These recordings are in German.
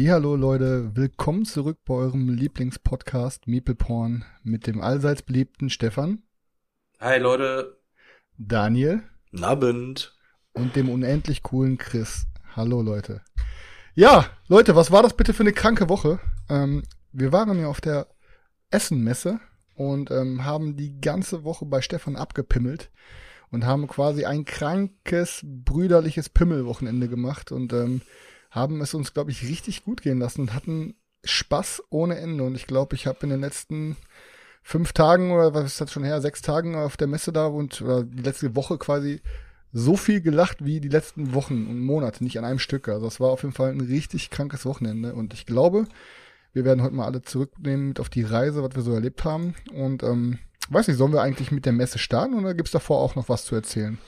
Hallihallo Leute, willkommen zurück bei eurem Lieblingspodcast Meeple Porn mit dem allseits beliebten Stefan, Hi Leute. Daniel Abend. und dem unendlich coolen Chris. Hallo Leute. Ja, Leute, was war das bitte für eine kranke Woche? Ähm, wir waren ja auf der Essenmesse und ähm, haben die ganze Woche bei Stefan abgepimmelt und haben quasi ein krankes, brüderliches Pimmelwochenende gemacht und ähm, haben es uns, glaube ich, richtig gut gehen lassen und hatten Spaß ohne Ende. Und ich glaube, ich habe in den letzten fünf Tagen oder was ist das schon her, sechs Tagen auf der Messe da und oder die letzte Woche quasi so viel gelacht wie die letzten Wochen und Monate, nicht an einem Stück. Also es war auf jeden Fall ein richtig krankes Wochenende. Und ich glaube, wir werden heute mal alle zurücknehmen mit auf die Reise, was wir so erlebt haben. Und ähm, weiß nicht, sollen wir eigentlich mit der Messe starten oder gibt's davor auch noch was zu erzählen?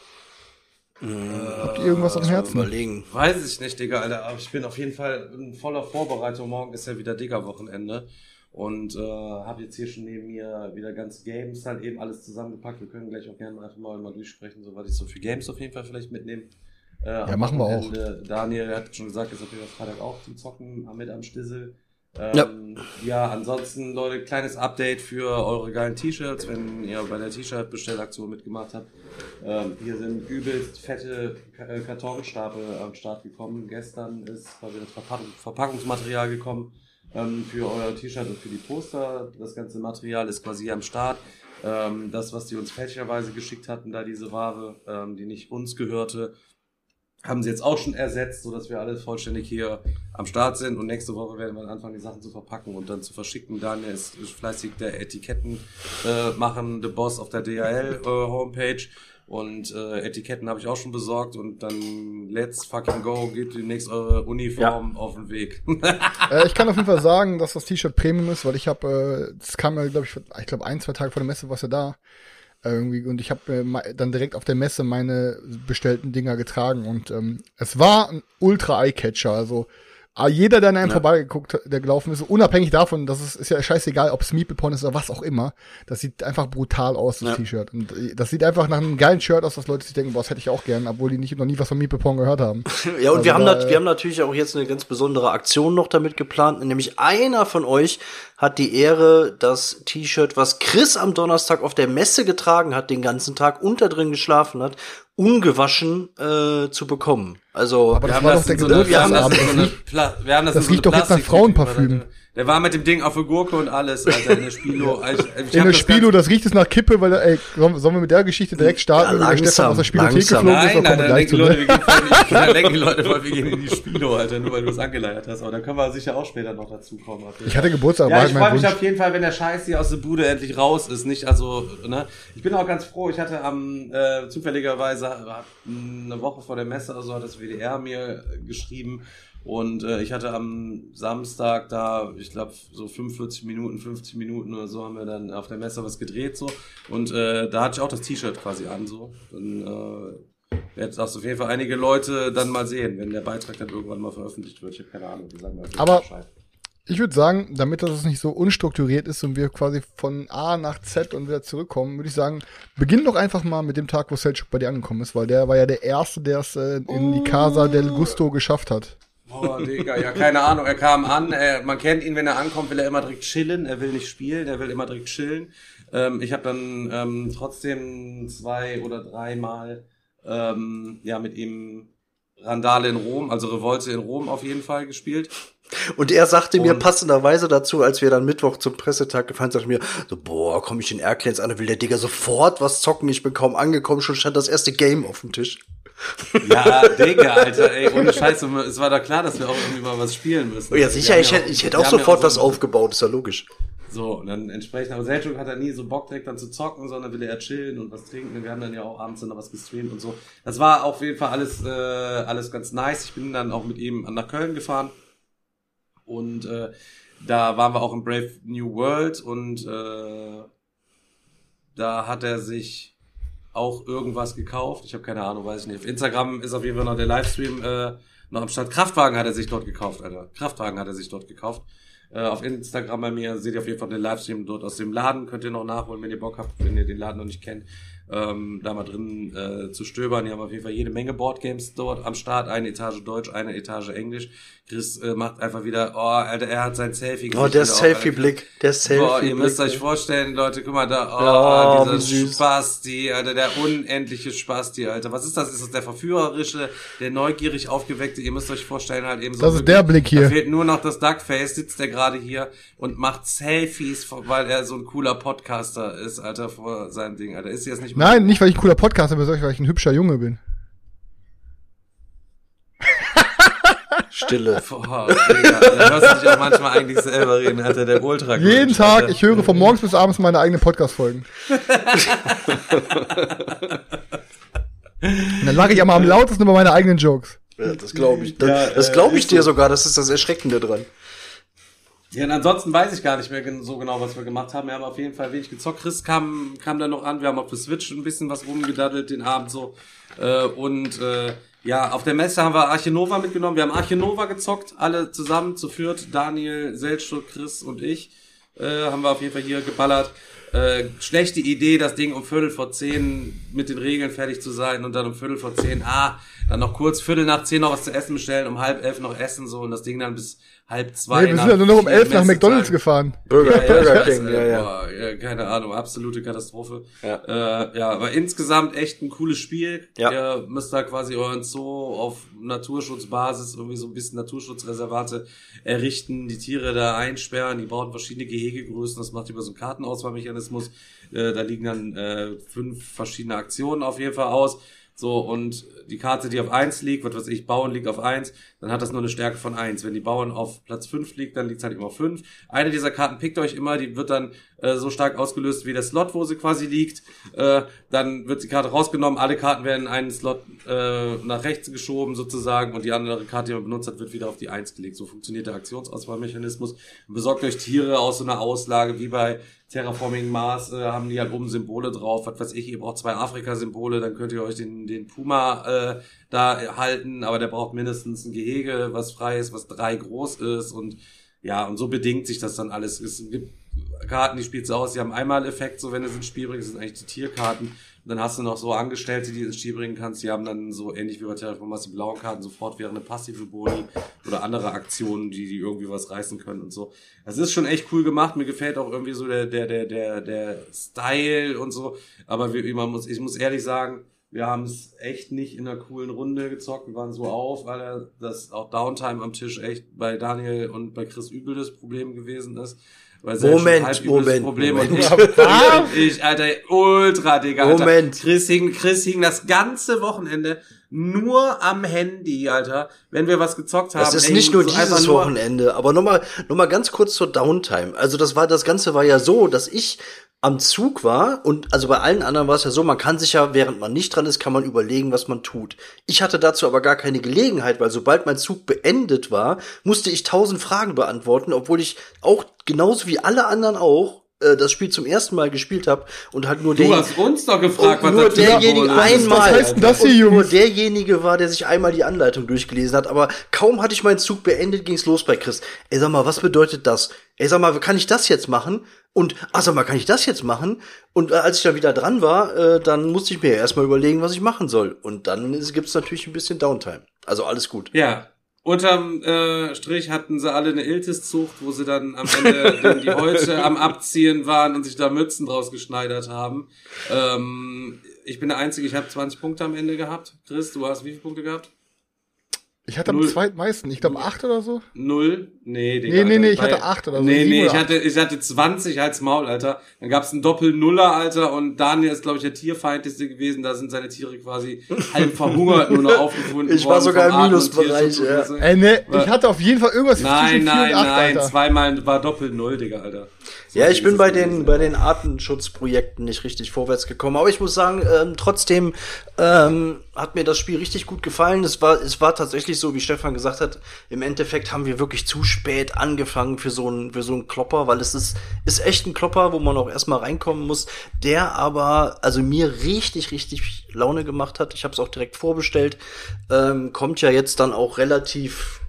Habt ihr irgendwas am Herzen? Überlegen. Weiß ich nicht, Digga, Alter. Aber ich bin auf jeden Fall in voller Vorbereitung. Morgen ist ja wieder Digga-Wochenende. Und äh, habe jetzt hier schon neben mir wieder ganze Games halt eben alles zusammengepackt. Wir können gleich auch gerne einfach mal, mal durchsprechen, so was ich so für Games auf jeden Fall vielleicht mitnehme. Äh, am machen wir auch. Daniel hat schon gesagt, ist auf jeden Fall Freitag auch zum Zocken mit am Stissel. Ähm, ja. ansonsten, Leute, kleines Update für eure geilen T-Shirts, wenn ihr bei der T-Shirt-Bestellaktion mitgemacht habt. Ähm, hier sind übelst fette äh, Kartonstapel am Start gekommen. Gestern ist quasi das Verpackung, Verpackungsmaterial gekommen ähm, für euer T-Shirt und für die Poster. Das ganze Material ist quasi hier am Start. Ähm, das, was die uns fälschlicherweise geschickt hatten, da diese Ware, ähm, die nicht uns gehörte, haben sie jetzt auch schon ersetzt, sodass wir alle vollständig hier am Start sind. Und nächste Woche werden wir dann anfangen, die Sachen zu verpacken und dann zu verschicken. Daniel ist, ist fleißig der Etiketten äh, machen, the Boss auf der DHL äh, Homepage. Und äh, Etiketten habe ich auch schon besorgt. Und dann let's fucking go, geht demnächst eure Uniform auf den Weg. äh, ich kann auf jeden Fall sagen, dass das T-Shirt Premium ist, weil ich habe, äh, das kam ja, glaube ich, ich glaube ein, zwei Tage vor der Messe war es ja da. Irgendwie, und ich habe äh, dann direkt auf der Messe meine bestellten Dinger getragen und ähm, es war ein ultra Eye-Catcher. Also ah, jeder, der an einem vorbeigeguckt, hat, der gelaufen ist, unabhängig davon, dass es ist ja scheißegal, ob es Meeple Porn ist oder was auch immer, das sieht einfach brutal aus, das Ja. T-Shirt. Und äh, das sieht einfach nach einem geilen Shirt aus, dass Leute sich denken, boah, das hätte ich auch gern, obwohl die nicht noch nie was von Meeple Porn gehört haben. Ja, und Also wir, haben da, wir haben natürlich auch jetzt eine ganz besondere Aktion noch damit geplant. Nämlich einer von euch hat die Ehre, das T-Shirt, was Chris am Donnerstag auf der Messe getragen hat, den ganzen Tag unter drin geschlafen hat, ungewaschen äh, zu bekommen. Also Aber das war doch der in so eine- wir haben das in so eine wir haben das, Das in so eine riecht doch jetzt nach Frauenparfüm. Der war mit dem Ding auf der Gurke und alles, Alter, in der Spilo. Ich, ich In der das Spilo, das riecht es nach Kippe, weil, ey, sollen wir mit der Geschichte direkt starten, Ja, wenn der Stefan langsam, aus der Spielothek langsam. geflogen ist, Nein, dann nein, dann gleich denken, die Leute, ne? wir gehen Leute voll, wir gehen in die Spilo, Alter, nur weil du es angeleiert hast. Aber dann können wir sicher auch später noch dazu kommen. Alter. Ich hatte Geburtstag, Ja, war ich freue mich Wunsch. auf jeden Fall, wenn der Scheiß hier aus der Bude endlich raus ist. Nicht, also, ne? Ich bin auch ganz froh. Ich hatte am, äh, zufälligerweise, hat eine Woche vor der Messe, also hat das WDR mir geschrieben. Und äh, ich hatte am Samstag da, ich glaube, so 45 Minuten, 50 Minuten oder so haben wir dann auf der Messe was gedreht so. Und äh, da hatte ich auch das T-Shirt quasi an so. Dann äh, wird das auf jeden Fall einige Leute dann mal sehen, wenn der Beitrag dann irgendwann mal veröffentlicht wird. Ich habe keine Ahnung, die sagen mal Aber- Bescheid. Ich würde sagen, damit das nicht so unstrukturiert ist und wir quasi von A nach Z und wieder zurückkommen, würde ich sagen, beginn doch einfach mal mit dem Tag, wo Selchuk bei dir angekommen ist, weil der war ja der Erste, der es äh, in die Casa del Gusto geschafft hat. Oh, Digga, ja, keine Ahnung. Er kam an, er, man kennt ihn, wenn er ankommt, will er immer direkt chillen. Er will nicht spielen, er will immer direkt chillen. Ähm, ich habe dann ähm, trotzdem zwei oder dreimal ähm, ja, mit ihm Randale in Rom, also Revolte in Rom auf jeden Fall gespielt. Und er sagte mir Und- passenderweise dazu, als wir dann Mittwoch zum Pressetag gefahren sind, sagte mir so, boah, komm ich in Airclanes an, da will der Digga sofort was zocken. Ich bin kaum angekommen, schon stand das erste Game auf dem Tisch. Ja, Digga, Alter, ey, ohne Scheiße. Es war da klar, dass wir auch irgendwie mal was spielen müssen. Oh ja, sicher, ich ja hätte, ich hätte auch sofort so was aufgebaut, ist ja logisch. So, und dann entsprechend, aber Selchuk hat er nie so Bock direkt dann zu zocken, sondern will er chillen und was trinken. Wir haben dann ja auch abends dann noch was gestreamt und so. Das war auf jeden Fall alles, äh, alles ganz nice. Ich bin dann auch mit ihm nach Köln gefahren. Und äh, da waren wir auch im Brave New World und äh, da hat er sich auch irgendwas gekauft. Ich habe keine Ahnung, weiß ich nicht. Auf Instagram ist auf jeden Fall noch der Livestream äh, noch am Start. Kraftwagen hat er sich dort gekauft, Alter. Kraftwagen hat er sich dort gekauft. Äh, auf Instagram bei mir seht ihr auf jeden Fall den Livestream dort aus dem Laden. Könnt ihr noch nachholen, wenn ihr Bock habt, wenn ihr den Laden noch nicht kennt ähm, da mal drin äh, zu stöbern. Die haben auf jeden Fall jede Menge Boardgames dort am Start. Eine Etage Deutsch, eine Etage Englisch. Chris äh, macht einfach wieder, oh, Alter, er hat sein Selfie Oh, der Selfie-Blick, der Selfie-Blick. Boah, ihr müsst euch vorstellen, Leute, guck mal da, oh, oh dieser Spasti, Alter, der unendliche Spasti, Alter. Was ist das? Ist das der verführerische, der neugierig aufgeweckte? Ihr müsst euch vorstellen, halt eben so. Das ist der Blick hier. Da fehlt nur noch das Duckface, sitzt der gerade hier und macht Selfies, weil er so ein cooler Podcaster ist, Alter, vor seinem Ding, Alter. Ist jetzt nicht Nein, nicht weil ich ein cooler Podcaster bin, sondern weil ich ein hübscher Junge bin. Stille. Boah, Digga, da hörst du dich auch manchmal eigentlich selber reden, Alter, der Ultra. Jeden Tag, ich höre von morgens bis abends meine eigenen Podcast-Folgen. Und dann lache ich aber am lautesten über meine eigenen Jokes. Ja, das glaube ich. Das, ja, das glaube ich äh, dir so. sogar, das ist das Erschreckende dran. Ja, und ansonsten weiß ich gar nicht mehr so genau, was wir gemacht haben. Wir haben auf jeden Fall wenig gezockt. Chris kam, kam dann noch an. Wir haben auf der Switch ein bisschen was rumgedaddelt den Abend so. Äh, und äh, ja, auf der Messe haben wir Archinova mitgenommen. Wir haben Archinova gezockt, alle zusammen zu viert. Daniel, Selchuk, Chris und ich äh, haben wir auf jeden Fall hier geballert. Äh, schlechte Idee, das Ding um Viertel vor zehn mit den Regeln fertig zu sein und dann um Viertel vor zehn, ah, dann noch kurz Viertel nach zehn noch was zu essen bestellen, um halb elf noch essen so und das Ding dann bis halb zwei. Nee, wir sind ja nur noch um elf nach McDonalds gefahren. Burger, ja, Burger King, ja, ja. Boah, ja. Keine Ahnung, absolute Katastrophe. Ja. Äh, ja, aber insgesamt echt ein cooles Spiel. Ja. Ihr müsst da quasi euren Zoo auf Naturschutzbasis irgendwie so ein bisschen Naturschutzreservate errichten, die Tiere da einsperren, die brauchen verschiedene Gehegegrößen, das macht über so einen Kartenauswahlmechanismus. Äh, da liegen dann äh, fünf verschiedene Aktionen auf jeden Fall aus. So, und die Karte, die auf eins liegt, was weiß ich, Bauern liegt auf eins, dann hat das nur eine Stärke von eins. Wenn die Bauern auf Platz fünf liegt, dann liegt es halt immer auf fünf. Eine dieser Karten pickt euch immer, die wird dann äh, so stark ausgelöst wie der Slot, wo sie quasi liegt. Äh, dann wird die Karte rausgenommen, alle Karten werden in einen Slot äh, nach rechts geschoben sozusagen und die andere Karte, die man benutzt hat, wird wieder auf die eins gelegt. So funktioniert der Aktionsauswahlmechanismus. Besorgt euch Tiere aus so einer Auslage wie bei Terraforming Mars äh, haben die halt oben Symbole drauf, was weiß ich, ihr braucht zwei Afrika-Symbole, dann könnt ihr euch den, den Puma äh, da halten, aber der braucht mindestens ein Gehege, was frei ist, was drei groß ist und ja, und so bedingt sich das dann alles. Es gibt Karten, die spielst du aus, die haben einmal Effekt, so wenn du es ins Spiel bringst, sind eigentlich die Tierkarten. Und dann hast du noch so Angestellte, die ins Spiel bringen kannst, die haben dann so ähnlich wie bei Terraformers die blauen Karten sofort während eine passive Boni oder andere Aktionen, die, die irgendwie was reißen können und so. Das ist schon echt cool gemacht. Mir gefällt auch irgendwie so der, der, der, der, der Style und so. Aber wie, man muss, ich muss ehrlich sagen, wir haben es echt nicht in einer coolen Runde gezockt. Wir waren so auf, weil das auch Downtime am Tisch echt bei Daniel und bei Chris übel das Problem gewesen ist. Weil Moment, halt Moment, Problem Moment. Und ich, ich, Alter, ultra, Digga. Alter. Moment. Chris hing, Chris hing das ganze Wochenende nur am Handy, Alter. Wenn wir was gezockt haben. Das ist nicht nur dieses Wochenende, aber nochmal, nochmal ganz kurz zur Downtime. Also das war, das Ganze war ja so, dass ich am Zug war und also bei allen anderen war es ja so, man kann sich ja, während man nicht dran ist, kann man überlegen, was man tut. Ich hatte dazu aber gar keine Gelegenheit, weil sobald mein Zug beendet war, musste ich tausend Fragen beantworten, obwohl ich auch genauso wie alle anderen auch äh, das Spiel zum ersten Mal gespielt habe und halt nur du der hast uns doch gefragt, was nur derjenige was einmal was heißt das hier, Jungs? nur derjenige war, der sich einmal die Anleitung durchgelesen hat, aber kaum hatte ich meinen Zug beendet, ging's los bei Chris. Ey, sag mal, was bedeutet das? Ey, sag mal, kann ich das jetzt machen? Und, ach sag mal, kann ich das jetzt machen? Und äh, als ich dann wieder dran war, äh, dann musste ich mir erstmal überlegen, was ich machen soll. Und dann gibt's natürlich ein bisschen Downtime. Also alles gut. Ja, Unterm äh, Strich hatten sie alle eine Iltis-Zucht, wo sie dann am Ende die Häute am Abziehen waren und sich da Mützen draus geschneidert haben. Ähm, ich bin der Einzige, ich habe 20 Punkte am Ende gehabt. Chris, du hast wie viele Punkte gehabt? Ich hatte Null. am zweitmeisten, ich glaube acht oder so. Null? Nee, Digga, Nee, nee, nee, ich hatte acht oder so. Nee, nee, ich hatte, ich hatte 20 als Maul, Alter. Dann gab's einen Doppel-Nuller, Alter, und Daniel ist, glaube ich, der Tierfeindlichste gewesen. Da sind seine Tiere quasi halb verhungert nur noch aufgefunden Ich war sogar im Minusbereich, ja. Ey, ne, ich hatte auf jeden Fall irgendwas nein, zwischen nein, 4 und 8, nein, Alter. zweimal war Doppel-Null, Digga, Alter. So ja, ich bin bei den, bei den Artenschutzprojekten nicht richtig vorwärts gekommen. Aber ich muss sagen, ähm, trotzdem ähm, hat mir das Spiel richtig gut gefallen. Es war, es war tatsächlich so, wie Stefan gesagt hat, im Endeffekt haben wir wirklich zu spät angefangen für so ein für so ein Klopper, weil es ist ist echt ein Klopper, wo man auch erstmal reinkommen muss, der aber also mir richtig richtig Laune gemacht hat. Ich habe es auch direkt vorbestellt. Ähm, kommt ja jetzt dann auch relativ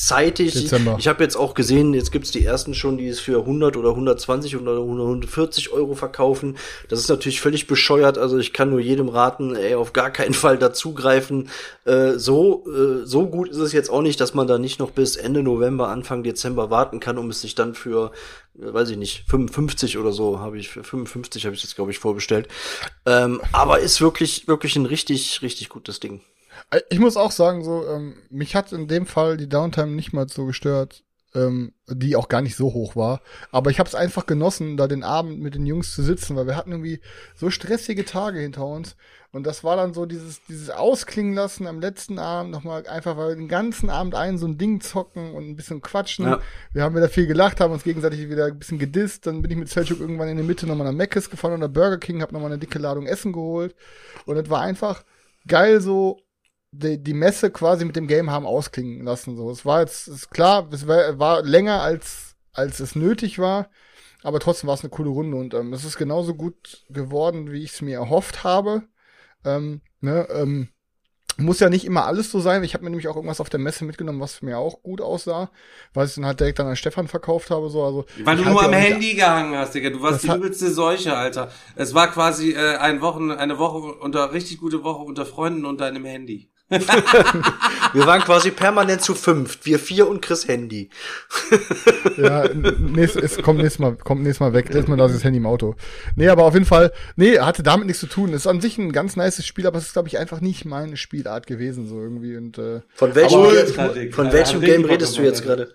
zeitig. Dezember. Ich habe jetzt auch gesehen, jetzt gibt's die ersten schon, die es für 100 oder 120 oder 140 Euro verkaufen. Das ist natürlich völlig bescheuert. Also ich kann nur jedem raten, ey, auf gar keinen Fall dazugreifen. Äh, so, äh, so gut ist es jetzt auch nicht, dass man da nicht noch bis Ende November, Anfang Dezember warten kann, um es sich dann für, äh, weiß ich nicht, 55 oder so habe ich, für 55 habe ich das, glaube ich, vorbestellt. Ähm, aber ist wirklich, wirklich ein richtig, richtig gutes Ding. Äh, Ich muss auch sagen, so, ähm, mich hat in dem Fall die Downtime nicht mal so gestört, ähm, die auch gar nicht so hoch war. Aber ich habe es einfach genossen, da den Abend mit den Jungs zu sitzen, weil wir hatten irgendwie so stressige Tage hinter uns. Und das war dann so dieses, dieses Ausklingen lassen am letzten Abend nochmal einfach, weil wir den ganzen Abend ein so ein Ding zocken und ein bisschen quatschen. Ja. Wir haben wieder viel gelacht, haben uns gegenseitig wieder ein bisschen gedisst. Dann bin ich mit Selchuk irgendwann in der Mitte nochmal nach Meckes gefahren oder Burger King, hab nochmal eine dicke Ladung Essen geholt. Und es war einfach geil so, die, die Messe quasi mit dem Game haben ausklingen lassen. So, es war jetzt ist klar, es war, war länger als als es nötig war, aber trotzdem war es eine coole Runde und ähm, es ist genauso gut geworden, wie ich es mir erhofft habe. Ähm, ne, ähm, muss ja nicht immer alles so sein. Ich habe mir nämlich auch irgendwas auf der Messe mitgenommen, was mir auch gut aussah, weil ich dann halt direkt dann an Stefan verkauft habe. So, also Weil du nur am Handy gehangen hast, Digga. Du warst die übelste Seuche, Alter. Es war quasi äh, ein Wochen, eine Woche unter richtig gute Woche unter Freunden und deinem Handy. Wir waren quasi permanent zu fünft. Wir vier und Chris Handy. Ja, nächst, es kommt nächstes Mal, kommt nächstes Mal weg. Letztes Mal das Handy im Auto. Nee, aber auf jeden Fall, nee, hatte damit nichts zu tun. Ist an sich ein ganz nices Spiel, aber es ist, glaube ich, einfach nicht meine Spielart gewesen, so irgendwie. Und äh, Von welchem, Aber- von welchem Game redest du jetzt gerade?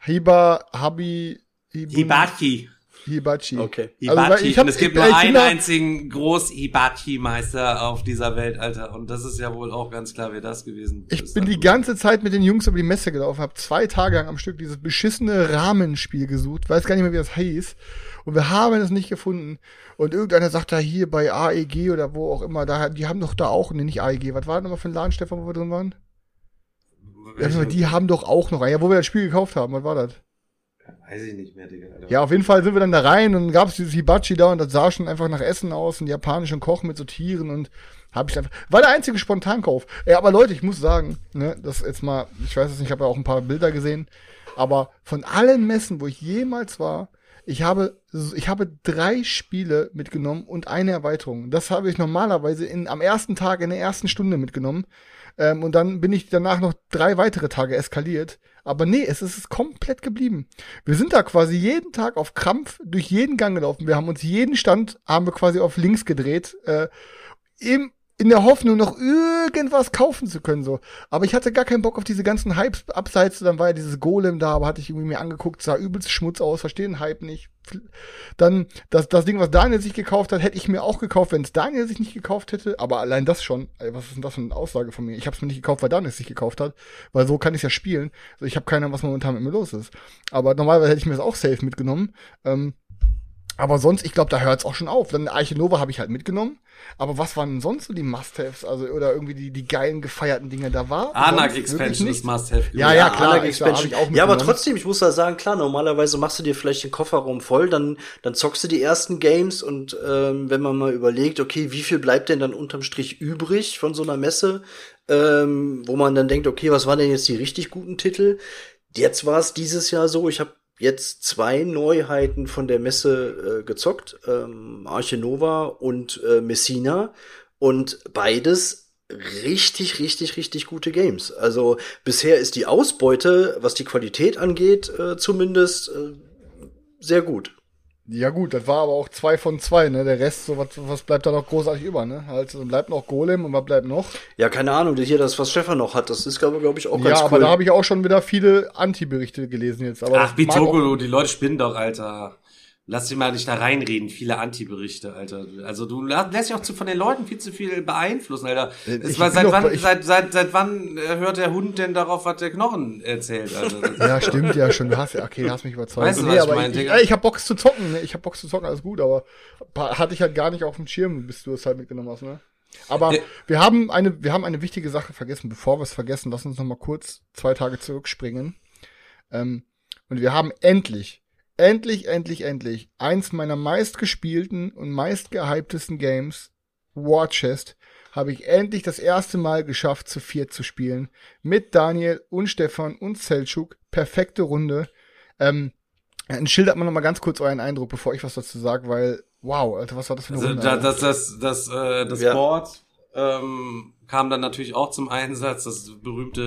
Hiba, Habi, Hibun- Hibachi. Hibachi. Okay. Also, Hibachi. ich hab- und es gibt ich- nur ich einen einzigen Groß-Hibachi-Meister auf dieser Welt, Alter. Und das ist ja wohl auch ganz klar, wer das gewesen Ich ist. bin die ganze Zeit mit den Jungs über die Messe gelaufen, habe zwei Tage lang am Stück dieses beschissene Rahmenspiel gesucht, weiß gar nicht mehr, wie das hieß. Und wir haben es nicht gefunden. Und irgendeiner sagt da hier bei AEG oder wo auch immer, da, die haben doch da auch, nee, nicht AEG, was war denn nochmal für ein Laden, Stefan, wo wir drin waren? Ja, die haben doch auch noch, ja, wo wir das Spiel gekauft haben, was war das? Weiß ich nicht mehr, Digga. Alter. Ja, auf jeden Fall sind wir dann da rein und dann gab es dieses Hibachi da und das sah schon einfach nach Essen aus, ein japanischen Koch mit so Tieren und habe ich einfach. War der einzige Spontankauf. Ja, aber Leute, ich muss sagen, ne, das jetzt mal, ich weiß es nicht, ich habe ja auch ein paar Bilder gesehen, aber von allen Messen, wo ich jemals war, ich habe, ich habe drei Spiele mitgenommen und eine Erweiterung. Das habe ich normalerweise in, am ersten Tag, in der ersten Stunde mitgenommen. Ähm, und dann bin ich danach noch drei weitere Tage eskaliert. Aber nee, es ist komplett geblieben. Wir sind da quasi jeden Tag auf Krampf durch jeden Gang gelaufen. Wir haben uns jeden Stand, haben wir quasi auf links gedreht. Äh, im, in der Hoffnung, noch irgendwas kaufen zu können, so. Aber ich hatte gar keinen Bock auf diese ganzen Hypes abseits. Dann war ja dieses Golem da, aber hatte ich irgendwie mir angeguckt, sah übelst Schmutz aus, verstehe den Hype nicht. Dann das, das Ding, was Daniel sich gekauft hat, hätte ich mir auch gekauft, wenn es Daniel sich nicht gekauft hätte. Aber allein das schon, ey, was ist denn das für eine Aussage von mir? Ich habe es mir nicht gekauft, weil Daniel es sich gekauft hat, weil so kann ich ja spielen. Also ich habe keine Ahnung, was momentan mit mir los ist. Aber normalerweise hätte ich mir das auch safe mitgenommen. Ähm, aber sonst, ich glaube, da hört es auch schon auf. Dann Arche Nova habe ich halt mitgenommen. Aber was waren denn sonst so die Must-Haves? Also, oder irgendwie die, die geilen gefeierten Dinge da war? Anak Expansion ist. Must-Have. Ja, ja, klar, Anak ich- da hab Expansion. ich auch ja, aber trotzdem, ich muss da sagen, klar, normalerweise machst du dir vielleicht den Kofferraum voll, dann, dann zockst du die ersten Games und ähm, wenn man mal überlegt, okay, wie viel bleibt denn dann unterm Strich übrig von so einer Messe, ähm, wo man dann denkt, okay, was waren denn jetzt die richtig guten Titel? Jetzt war es dieses Jahr so, ich habe jetzt zwei Neuheiten von der Messe äh, gezockt, ähm, Arche Nova und äh, Messina und beides richtig, richtig, richtig gute Games. Also bisher ist die Ausbeute, was die Qualität angeht, äh, zumindest äh, sehr gut. Ja gut, das war aber auch zwei von zwei, ne? Der Rest, so was, was bleibt da noch großartig über, ne? Also bleibt noch Golem und was bleibt noch? Ja, keine Ahnung, hier das, was Stefan noch hat, das ist, glaube glaub ich, auch ja, ganz aber cool. da habe ich auch schon wieder viele Anti-Berichte gelesen jetzt. Aber Ach, auch- Bitogolo, die Leute spinnen doch, Alter. Lass dich mal nicht da reinreden, viele Anti-Berichte, Alter. Also du lässt dich auch zu, von den Leuten viel zu viel beeinflussen, Alter. Äh, Es war, seit, wann, seit, seit, seit wann äh, hört der Hund denn darauf, was der Knochen erzählt, Alter? Ja, stimmt, ja, schon. Du hast okay, du hast mich überzeugt. Weißt du, nee, was ich meine, ich, ich, ich hab Bock zu zocken, ne? Ich hab Bock zu zocken, alles gut, aber hatte ich halt gar nicht auf dem Schirm, bis du es halt mitgenommen hast, ne? Aber Ja. wir haben eine, wir haben eine wichtige Sache vergessen. Bevor wir es vergessen, lass uns noch mal kurz zwei Tage zurückspringen. Ähm, und wir haben endlich, endlich, endlich, endlich eins meiner meistgespielten und meistgehyptesten Games, War Chest, habe ich endlich das erste Mal geschafft, zu viert zu spielen. Mit Daniel und Stefan und Selchuk. Perfekte Runde. Ähm, schildert man noch mal ganz kurz euren Eindruck, bevor ich was dazu sage, weil, wow, Alter, was war das für eine Also, Runde? da, Alter? das, das, das, äh, das Ja. Board ähm, kam dann natürlich auch zum Einsatz, das berühmte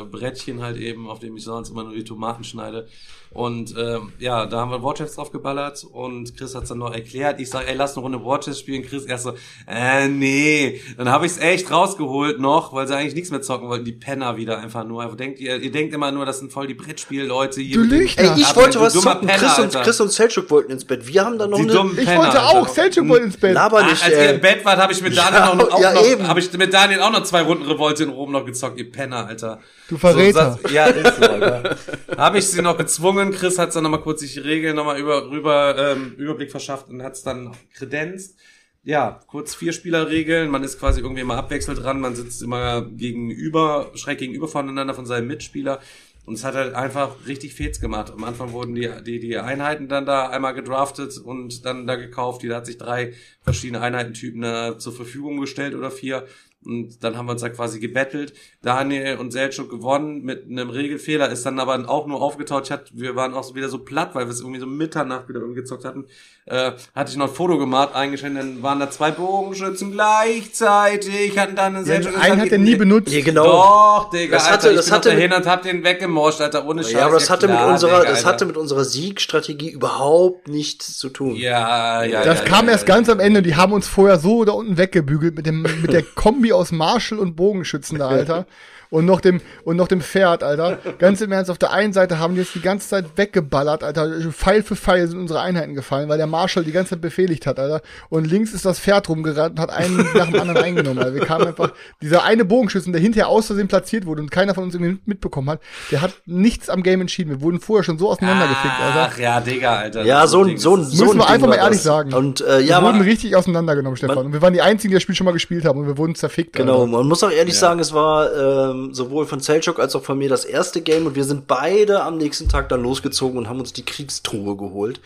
äh, Brettchen halt eben, auf dem ich sonst immer nur die Tomaten schneide. Und ähm, ja, da haben wir Warchest drauf geballert und Chris hat's dann noch erklärt. Ich sag, ey, lass eine Runde Warchest spielen. Chris erst so, äh, nee. Dann habe ich's echt rausgeholt noch, weil sie eigentlich nichts mehr zocken wollten. Die Penner wieder einfach nur. Also denkt ihr, ihr denkt immer nur, das sind voll die Brettspielleute hier. Du Lügner. Ey, ich Aber wollte du was dummer zocken. Penner, Chris und, Alter. Chris und Selchuk wollten ins Bett. Wir haben dann noch Die eine. ich Penner, wollte auch, Selchuk wollte ins Bett. Laber Ach, nicht, als ihr ey. im Bett wart, habe ich mit Daniel Ja, auch, auch ja, noch, eben. habe ich mit Daniel auch noch zwei Runden Revolte in Rom noch gezockt, ihr Penner, Alter. Du Verräter. So, ja, ist so, Alter. habe ich sie noch gezwungen. Chris hat dann nochmal kurz sich die Regeln nochmal über, rüber, ähm, Überblick verschafft und hat es dann kredenzt. Ja, kurz vier Spielerregeln. Man ist quasi irgendwie immer abwechselnd dran. Man sitzt immer gegenüber, schräg gegenüber voneinander von seinem Mitspieler. Und es hat halt einfach richtig Fets gemacht. Am Anfang wurden die, die, die Einheiten dann da einmal gedraftet und dann da gekauft. Jeder hat sich drei verschiedene Einheitentypen da zur Verfügung gestellt oder vier. Und dann haben wir uns da quasi gebettelt. Daniel und Selchuk gewonnen mit einem Regelfehler, ist dann aber auch nur aufgetaucht. Ich hatte, wir waren auch wieder so platt, weil wir es irgendwie so Mitternacht wieder irgendwie gezockt hatten. Äh, hatte ich noch ein Foto gemacht, eingeschränkt, dann waren da zwei Bogenschützen gleichzeitig, hatten dann einen Ja, Selchuk. einen hat er nie benutzt. Nee, genau. Doch, Digga, Das Alter, hatte- ich das bin hatte dahin und hab den weggemorscht, Alter, ohne Scheiß. ja, aber das hatte klar, mit unserer, Digga, das hatte Alter. mit unserer Siegstrategie überhaupt nichts zu tun. Ja, ja, Das ja, kam ja, erst ja. ganz am Ende. Die haben uns vorher so da unten weggebügelt mit dem mit der Kombi aus Marshall und Bogenschützen Alter. Und noch dem und noch dem Pferd, Alter. Ganz im Ernst, auf der einen Seite haben die jetzt die ganze Zeit weggeballert, Alter. Pfeil für Pfeil sind unsere Einheiten gefallen, weil der Marshall die ganze Zeit befehligt hat, Alter. Und links ist das Pferd rumgerannt und hat einen nach dem anderen eingenommen. Alter. Wir kamen einfach, dieser eine Bogenschützen, der hinterher aus Versehen platziert wurde und keiner von uns irgendwie mitbekommen hat, der hat nichts am Game entschieden. Wir wurden vorher schon so auseinandergefickt, Alter. Ach ja, Digga, Alter. Ja, so ein, so ein, so Müssen ein wir Ding einfach mal ehrlich das. sagen. Und äh, ja, wir wurden richtig auseinandergenommen, Stefan. Man- und wir waren die Einzigen, die das Spiel schon mal gespielt haben und wir wurden zerfickt. Genau, Alter. man muss auch ehrlich sagen, es war ähm, sowohl von Selchuk als auch von mir das erste Game und wir sind beide am nächsten Tag dann losgezogen und haben uns die Kriegstruhe geholt.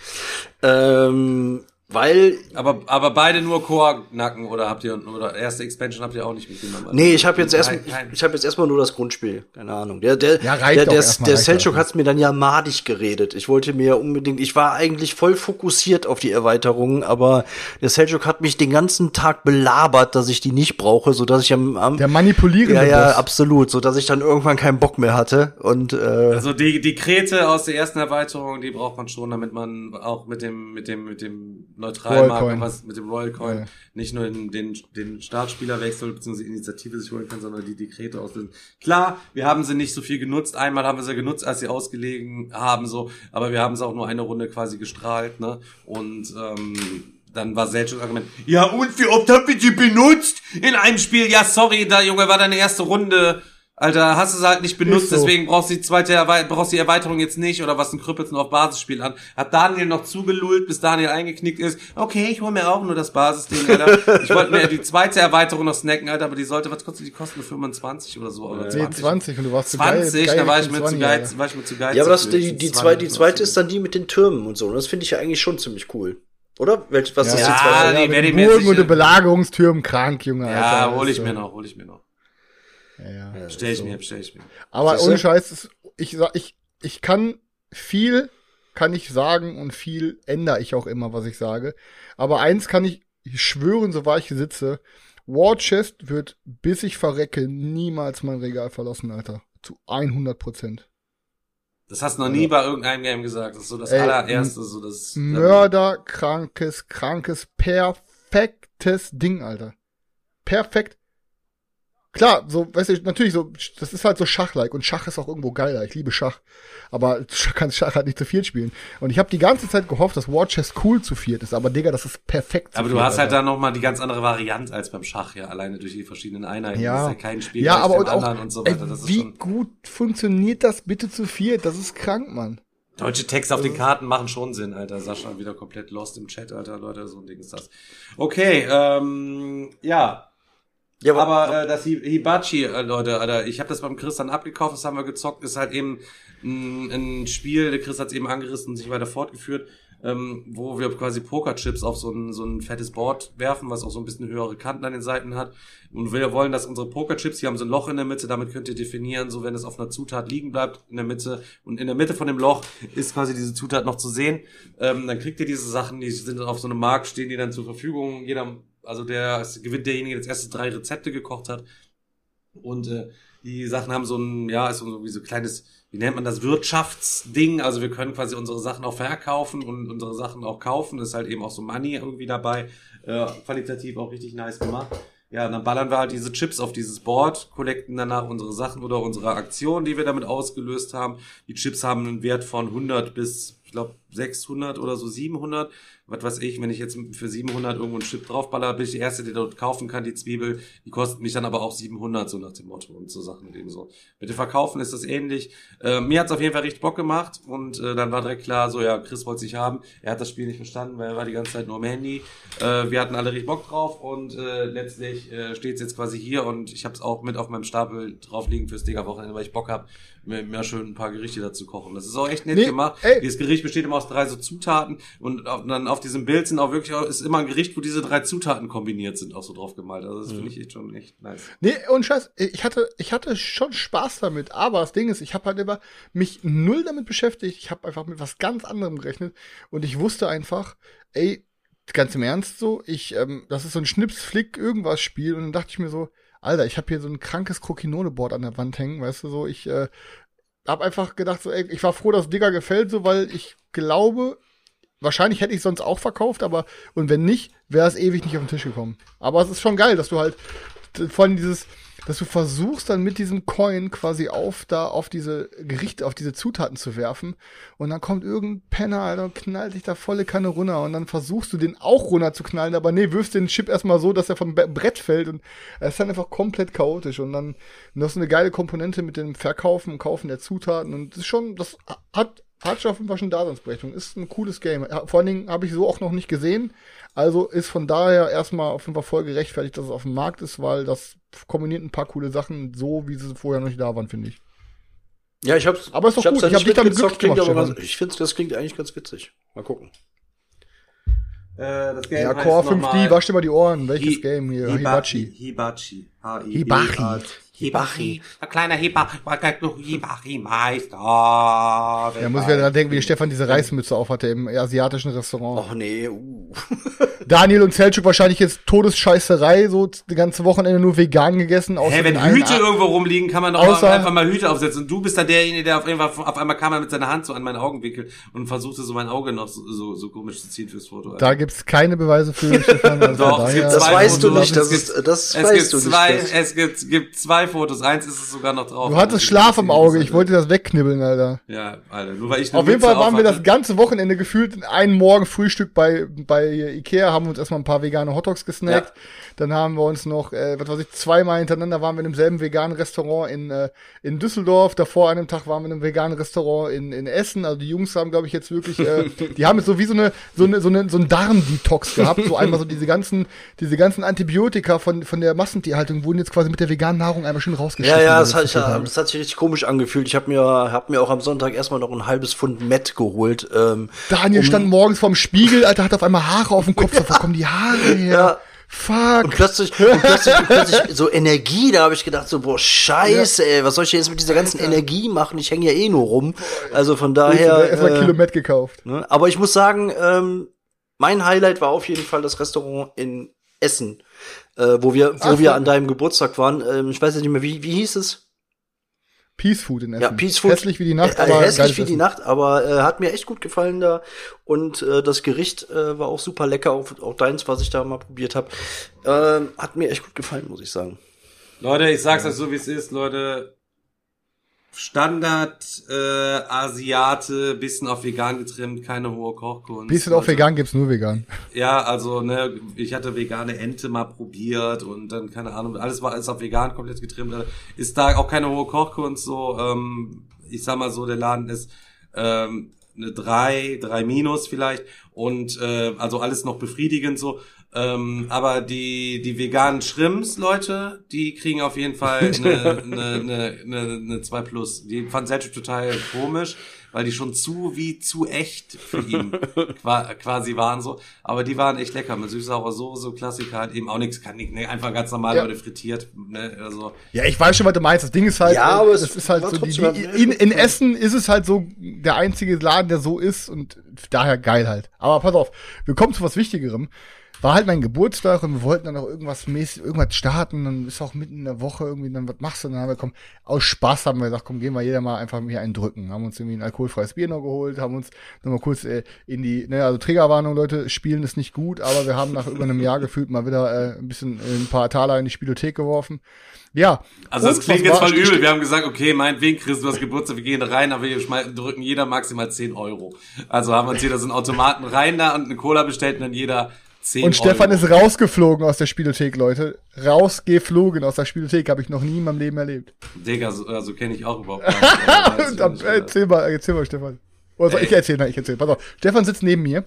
Ähm, weil Aber, aber beide nur Core-Nacken oder habt ihr, oder erste Expansion habt ihr auch nicht mitgenommen? Nee, ich habe jetzt erst Kein- kein- ich, ich habe jetzt erstmal nur das Grundspiel, keine Ahnung. Der der Ja, der der, erstmal, der Selchuk hat's mir dann ja madig geredet. Ich wollte mir unbedingt, ich war eigentlich voll fokussiert auf die Erweiterungen, aber der Selchuk hat mich den ganzen Tag belabert, dass ich die nicht brauche, so dass ich am, am Der manipulierende ja ja Boss. absolut, so dass ich dann irgendwann keinen Bock mehr hatte und äh, Also die, die Krete aus der ersten Erweiterung, die braucht man schon, damit man auch mit dem, mit dem, mit dem Royal Coin. was, mit dem Royal Coin, Ja. nicht nur den, den, den Startspieler wechselt, beziehungsweise Initiative sich holen kann, sondern die Dekrete auslösen. Klar, wir haben sie nicht so viel genutzt. Einmal haben wir sie genutzt, als sie ausgelegen haben, so, aber wir haben sie auch nur eine Runde quasi gestrahlt, ne? Und, ähm, dann war Selchuk Argument, ja und wie oft habt ihr die benutzt in einem Spiel? Ja, sorry, da Junge, war deine erste Runde. Alter, hast du sie halt nicht benutzt, so. deswegen brauchst du die zweite Erwei brauchst die Erweiterung jetzt nicht oder was ein nur auf Basisspiel an. Hat Daniel noch zugelullt, bis Daniel eingeknickt ist. Okay, ich hol mir auch nur das Basisding, Alter. ich wollte mir die zweite Erweiterung noch snacken, Alter, aber die sollte, was kostet die kosten? 25 oder so? Oder Nee, 20? 20 und du warst zu geil. 20, geil da war ich mir zu 20, geil, Alter. war ich mir zu geil. ja, aber das die die zweite die zweite ist dann die mit den Türmen und so. Und das finde ich ja eigentlich schon ziemlich cool. Oder? Was Ja, ist die Ja, zweite? die mit werde den ich mir Burgen und Belagerungstürmen krank, Junge. Ja, Alter. hol ich Das, mir noch, hol ich mir noch. Ja, ja. Stell ich mir, stell ich mir. Aber ohne Scheiß, es- ich, sag- ich, ich kann viel, kann ich sagen und viel ändere ich auch immer, was ich sage. Aber eins kann ich schwören, so wahr ich sitze. War Chest wird, bis ich verrecke, niemals mein Regal verlassen, Alter. Zu 100 Prozent. Das hast du noch nie bei irgendeinem Game gesagt. Das ist so das Ey, allererste, so das. Mörderkrankes, krankes, perfektes Ding, Alter. Perfekt. Klar, so, weißt du, natürlich so, das ist halt so Schach-like und Schach ist auch irgendwo geiler. Ich liebe Schach. Aber Schach kann Schach halt nicht zu viel spielen. Und ich habe die ganze Zeit gehofft, dass War Chess cool zu viert ist. Aber Digga, das ist perfekt Aber du viert, hast halt Alter. da noch mal die ganz andere Variante als beim Schach, ja, alleine durch die verschiedenen Einheiten. Ja. Das ist ja kein Spiel Ja, aber und auch, und so weiter. Das wie gut funktioniert das bitte zu viert? Das ist krank, Mann. Deutsche Texte auf den Karten machen schon Sinn, Alter. Sascha wieder komplett lost im Chat, Alter, Leute, so ein Ding ist das. Okay, ähm, ja. Ja, aber, aber äh, das Hibachi, äh, Leute, Alter, ich habe das beim Chris dann abgekauft, das haben wir gezockt, ist halt eben ein, ein Spiel, der Chris hat es eben angerissen und sich weiter fortgeführt ähm, wo wir quasi Pokerchips auf so ein, so ein fettes Board werfen, was auch so ein bisschen höhere Kanten an den Seiten hat. Und wir wollen, dass unsere Pokerchips, die haben so ein Loch in der Mitte, damit könnt ihr definieren, so wenn es auf einer Zutat liegen bleibt in der Mitte und in der Mitte von dem Loch ist quasi diese Zutat noch zu sehen, ähm, dann kriegt ihr diese Sachen, die sind auf so einem Markt, stehen die dann zur Verfügung. Jeder, also der gewinnt derjenige, der als erstes drei Rezepte gekocht hat. Und äh, die Sachen haben so ein, ja, ist so wie so kleines wie nennt man das, Wirtschaftsding. Also wir können quasi unsere Sachen auch verkaufen und unsere Sachen auch kaufen. Das ist halt eben auch so Money irgendwie dabei. Äh, qualitativ auch richtig nice gemacht. Ja, dann ballern wir halt diese Chips auf dieses Board, collecten danach unsere Sachen oder unsere Aktion, die wir damit ausgelöst haben. Die Chips haben einen Wert von 100 bis, ich glaube, 600 oder so 700 was weiß ich, wenn ich jetzt für 700 irgendwo einen Chip draufballer, bin ich die Erste, die dort kaufen kann, die Zwiebel, die kostet mich dann aber auch 700, so nach dem Motto und so Sachen eben so. Mit dem Verkaufen ist das ähnlich. Äh, mir hat's auf jeden Fall richtig Bock gemacht und äh, dann war direkt klar, so ja, Chris wollte sich haben. Er hat das Spiel nicht verstanden, weil er war die ganze Zeit nur am Handy. Äh, wir hatten alle richtig Bock drauf und äh, letztlich äh, steht's jetzt quasi hier und ich habe es auch mit auf meinem Stapel drauf liegen fürs Digger-Wochenende, weil ich Bock habe, mir, mir schön ein paar Gerichte dazu kochen. Das ist auch echt nett nee, gemacht. Ey. Dieses Gericht besteht immer aus drei so Zutaten und dann auf diesem Bild sind auch wirklich, ist immer ein Gericht, wo diese drei Zutaten kombiniert sind, auch so drauf gemalt. Also das mhm. finde ich echt schon echt nice. Nee, und Scheiß, ich hatte, ich hatte schon Spaß damit, aber das Ding ist, ich habe halt immer mich null damit beschäftigt. Ich habe einfach mit was ganz anderem gerechnet und ich wusste einfach, ey, ganz im Ernst so, ich, ähm, das ist so ein Schnips-Flick, irgendwas Spiel und dann dachte ich mir so, Alter, ich habe hier so ein krankes Krokinone-Board an der Wand hängen, weißt du, so, ich äh, hab einfach gedacht, so, ey, ich war froh, dass Digger gefällt, so, weil ich glaube, wahrscheinlich hätte ich sonst auch verkauft, aber und wenn nicht, wäre es ewig nicht auf den Tisch gekommen. Aber es ist schon geil, dass du halt allem dieses, dass du versuchst dann mit diesem Coin quasi auf da auf diese Gerichte, auf diese Zutaten zu werfen. Und dann kommt irgendein Penner, Alter, und knallt dich da volle Kanne runter. Und dann versuchst du den auch runter zu knallen, aber nee, wirfst den Chip erstmal so, dass er vom Brett fällt. Und es ist dann einfach komplett chaotisch. Und dann du hast eine geile Komponente mit dem Verkaufen und Kaufen der Zutaten. Und das ist schon, das hat hat auf jeden Fall schon Daseinsberechtigung. Ist ein cooles Game. Vor allen Dingen habe ich so auch noch nicht gesehen. Also ist von daher erstmal auf jeden Fall voll gerechtfertigt, dass es auf dem Markt ist, weil das kombiniert ein paar coole Sachen, so wie sie vorher noch nicht da waren, finde ich. Ja, ich hab's. Aber ist doch gut. Halt ich habe dich damit glücklich gemacht, aber Ich finde, das klingt eigentlich ganz witzig. Mal gucken. Äh, das Game ja, Core 5D, wasch dir mal die Ohren. Welches Hi Game hier? Hibachi. Hibachi. Hibachi. Hibachi. Ein kleiner Hibachi, Hibachi-Meister. Ja, muss ich wieder dran denken, wie Stefan diese Reismütze aufhatte im asiatischen Restaurant. Och nee, uh. Daniel und Selchuk wahrscheinlich jetzt Todesscheißerei, so die ganze Wochenende nur vegan gegessen. Hä, hey, wenn Hüte irgendwo rumliegen, kann man doch einfach mal Hüte aufsetzen. Und du bist da derjenige, der auf, einmal, auf einmal kam er mit seiner Hand so an meinen Augenwinkel und versuchte so mein Auge noch so, so, so komisch zu ziehen fürs Foto. Alter. Da gibt's keine Beweise für, Stefan. Also doch, es gibt das weißt du nicht, das, ist, das es weißt gibt du zwei, nicht. Es gibt, gibt zwei Fotos. Eins ist es sogar noch drauf. Du hattest Schlaf im Auge. Ich wollte das wegknibbeln, Alter. Ja, Alter. Nur weil ich Auf jeden Fall waren wir das ganze Wochenende gefühlt in einem Morgen Frühstück bei, bei Ikea, haben uns erstmal ein paar vegane Hotdogs gesnackt. Ja. Dann haben wir uns noch, äh, was weiß ich, zweimal hintereinander waren wir in demselben veganen Restaurant in, äh, in Düsseldorf. Davor einem Tag waren wir in einem veganen Restaurant in, in Essen. Also die Jungs haben, glaube ich, jetzt wirklich, äh, die haben jetzt so wie so eine, so eine, so eine, so ein Darm-Detox gehabt. So einmal so diese ganzen, diese ganzen Antibiotika von, von der Massentierhaltung wurden jetzt quasi mit der veganen Nahrung einmal schön rausgeschickt. Ja, ja, das, hat, ja, das hat sich richtig komisch angefühlt. Ich habe mir, hab mir auch am Sonntag erstmal noch ein halbes Pfund Met geholt. Ähm, Daniel um stand morgens vorm Spiegel, Alter, hat auf einmal Haare auf dem Kopf. Ja. Wo kommen die Haare her? Ja. Fuck. Und plötzlich, und plötzlich, und plötzlich so Energie, da habe ich gedacht, so, boah, scheiße, ey, was soll ich jetzt mit dieser ganzen Energie machen? Ich hänge ja eh nur rum. Also von daher. Erstmal äh, Kilomet gekauft. Ne? Aber ich muss sagen, ähm, mein Highlight war auf jeden Fall das Restaurant in Essen, äh, wo wir, wo Ach, wir an deinem Geburtstag waren. Ähm, ich weiß nicht mehr, wie, wie hieß es? Peace Food in Essen. Ja, Peace Food. Hässlich wie die Nacht, äh, aber hässlich wie die Nacht, aber äh, hat mir echt gut gefallen da und äh, das Gericht äh, war auch super lecker, auch, auch deins, was ich da mal probiert habe, äh, hat mir echt gut gefallen, muss ich sagen. Leute, ich sag's euch so wie es ist, Leute. Standard äh, Asiate, bisschen auf vegan getrimmt, keine hohe Kochkunst. Bisschen auf vegan gibt's nur vegan. Ja, also ne, ich hatte vegane Ente mal probiert und dann keine Ahnung, alles war alles auf vegan komplett getrimmt. Ist da auch keine hohe Kochkunst so. Ähm, ich sag mal so, der Laden ist ähm, eine drei, drei minus vielleicht und äh, also alles noch befriedigend so. Ähm, aber die, die veganen Shrimps, Leute, die kriegen auf jeden Fall eine, eine, eine, eine, eine 2 Plus. Die fand selbst total komisch, weil die schon zu wie zu echt für ihn qua- quasi waren so. Aber die waren echt lecker mit süß-saurer Soße, Klassiker, halt eben auch nichts, kann nicht, ne, einfach ganz normal, Ja. Leute, frittiert, ne, also. Ja, ich weiß schon, was du meinst. Das Ding ist halt, Ja, äh, aber es es ist halt so, die, die, in, in. Essen ist es halt so der einzige Laden, der so ist und daher geil halt. Aber pass auf, wir kommen zu was Wichtigerem. War halt mein Geburtstag und wir wollten dann auch irgendwas mäßig, irgendwas starten, dann ist auch mitten in der Woche irgendwie, dann was machst du? Und dann haben wir, komm, aus Spaß haben wir gesagt, komm, gehen wir jeder mal einfach hier einen drücken. Haben uns irgendwie ein alkoholfreies Bier noch geholt, haben uns nochmal kurz äh, in die, ne, also Triggerwarnung, Leute, spielen ist nicht gut, aber wir haben nach über einem Jahr gefühlt mal wieder äh, ein bisschen äh, ein paar Taler in die Spielothek geworfen. Ja. Also das klingt jetzt voll übel. Wir haben gesagt, okay, meinetwegen, Chris, du hast Geburtstag, wir gehen rein, aber wir schmeißen, drücken jeder maximal 10 Euro. Also haben wir uns jeder so einen Automaten rein da und eine Cola bestellt und dann jeder 10 Und Stefan Euro. ist rausgeflogen aus der Spielothek, Leute. Rausgeflogen aus der Spielothek, habe ich noch nie in meinem Leben erlebt. Digga, so, also kenne ich auch überhaupt nicht. Dann, Alter. erzähl mal, erzähl mal, Stefan. Oder soll ich erzählen? Nein, ich erzähl. Pass auf. Stefan sitzt neben mir.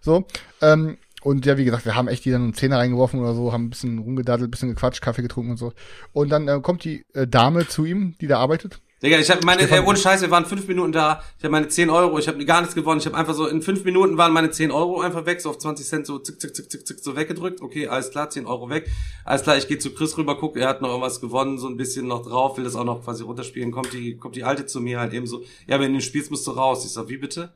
So. Ähm, und ja, wie gesagt, wir haben echt jeder einen Zehner reingeworfen oder so, haben ein bisschen rumgedaddelt, ein bisschen gequatscht, Kaffee getrunken und so. Und dann äh, kommt die äh, Dame zu ihm, die da arbeitet. Digga, ich habe meine, äh, ohne Scheiß, wir waren fünf Minuten da, ich habe meine 10 Euro, ich habe gar nichts gewonnen, ich habe einfach so, in fünf Minuten waren meine 10 Euro einfach weg, so auf 20 Cent, so zick, zick, zick, zick, zick, so weggedrückt, okay, alles klar, 10 Euro weg, alles klar, ich gehe zu Chris rüber, guck, er hat noch irgendwas gewonnen, so ein bisschen noch drauf, will das auch noch quasi runterspielen, kommt die, kommt die Alte zu mir halt eben so, ja, wenn du spielst, musst du raus. Ich sag, wie bitte?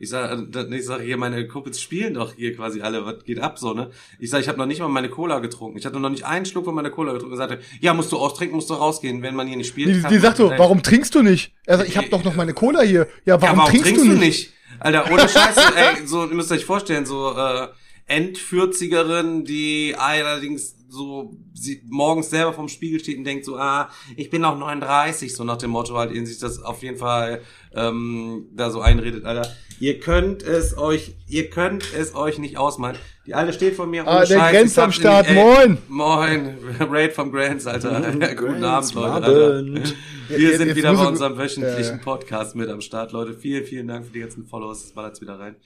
Ich sag, äh, dann- ich sag, hier, meine Kumpels spielen doch hier quasi alle, was geht ab so, ne? Ich sag, ich habe noch nicht mal meine Cola getrunken. Ich hatte noch nicht einen Schluck von meiner Cola getrunken. Er sagte, ja, musst du austrinken, musst du rausgehen, wenn man hier nicht spielt. Die, die sagt so, warum trinkst du nicht? Er sagt, ich habe doch noch meine Cola hier. Ja, warum, ja, warum trinkst, du nicht? Alter, ohne Scheiße, ey, so, ihr müsst euch vorstellen, so, äh, Endvierzigerin, die allerdings so sie morgens selber vom Spiegel steht und denkt so, ah, ich bin noch 39, so nach dem Motto halt, in sich das auf jeden Fall ähm, da so einredet, Alter. Ihr könnt es euch, ihr könnt es euch nicht ausmalen. Die Alte steht vor mir, Ah, der Scheiß, Grenz am Start, moin. Moin, Raid vom Grants, Alter. Guten Grants, Abend, Leute, Alter. Wir Jetzt- sind jetzt wieder bei er- unserem wöchentlichen Ja. Podcast mit am Start, Leute. Vielen, vielen Dank für die ganzen Follows. Das ballert wieder rein.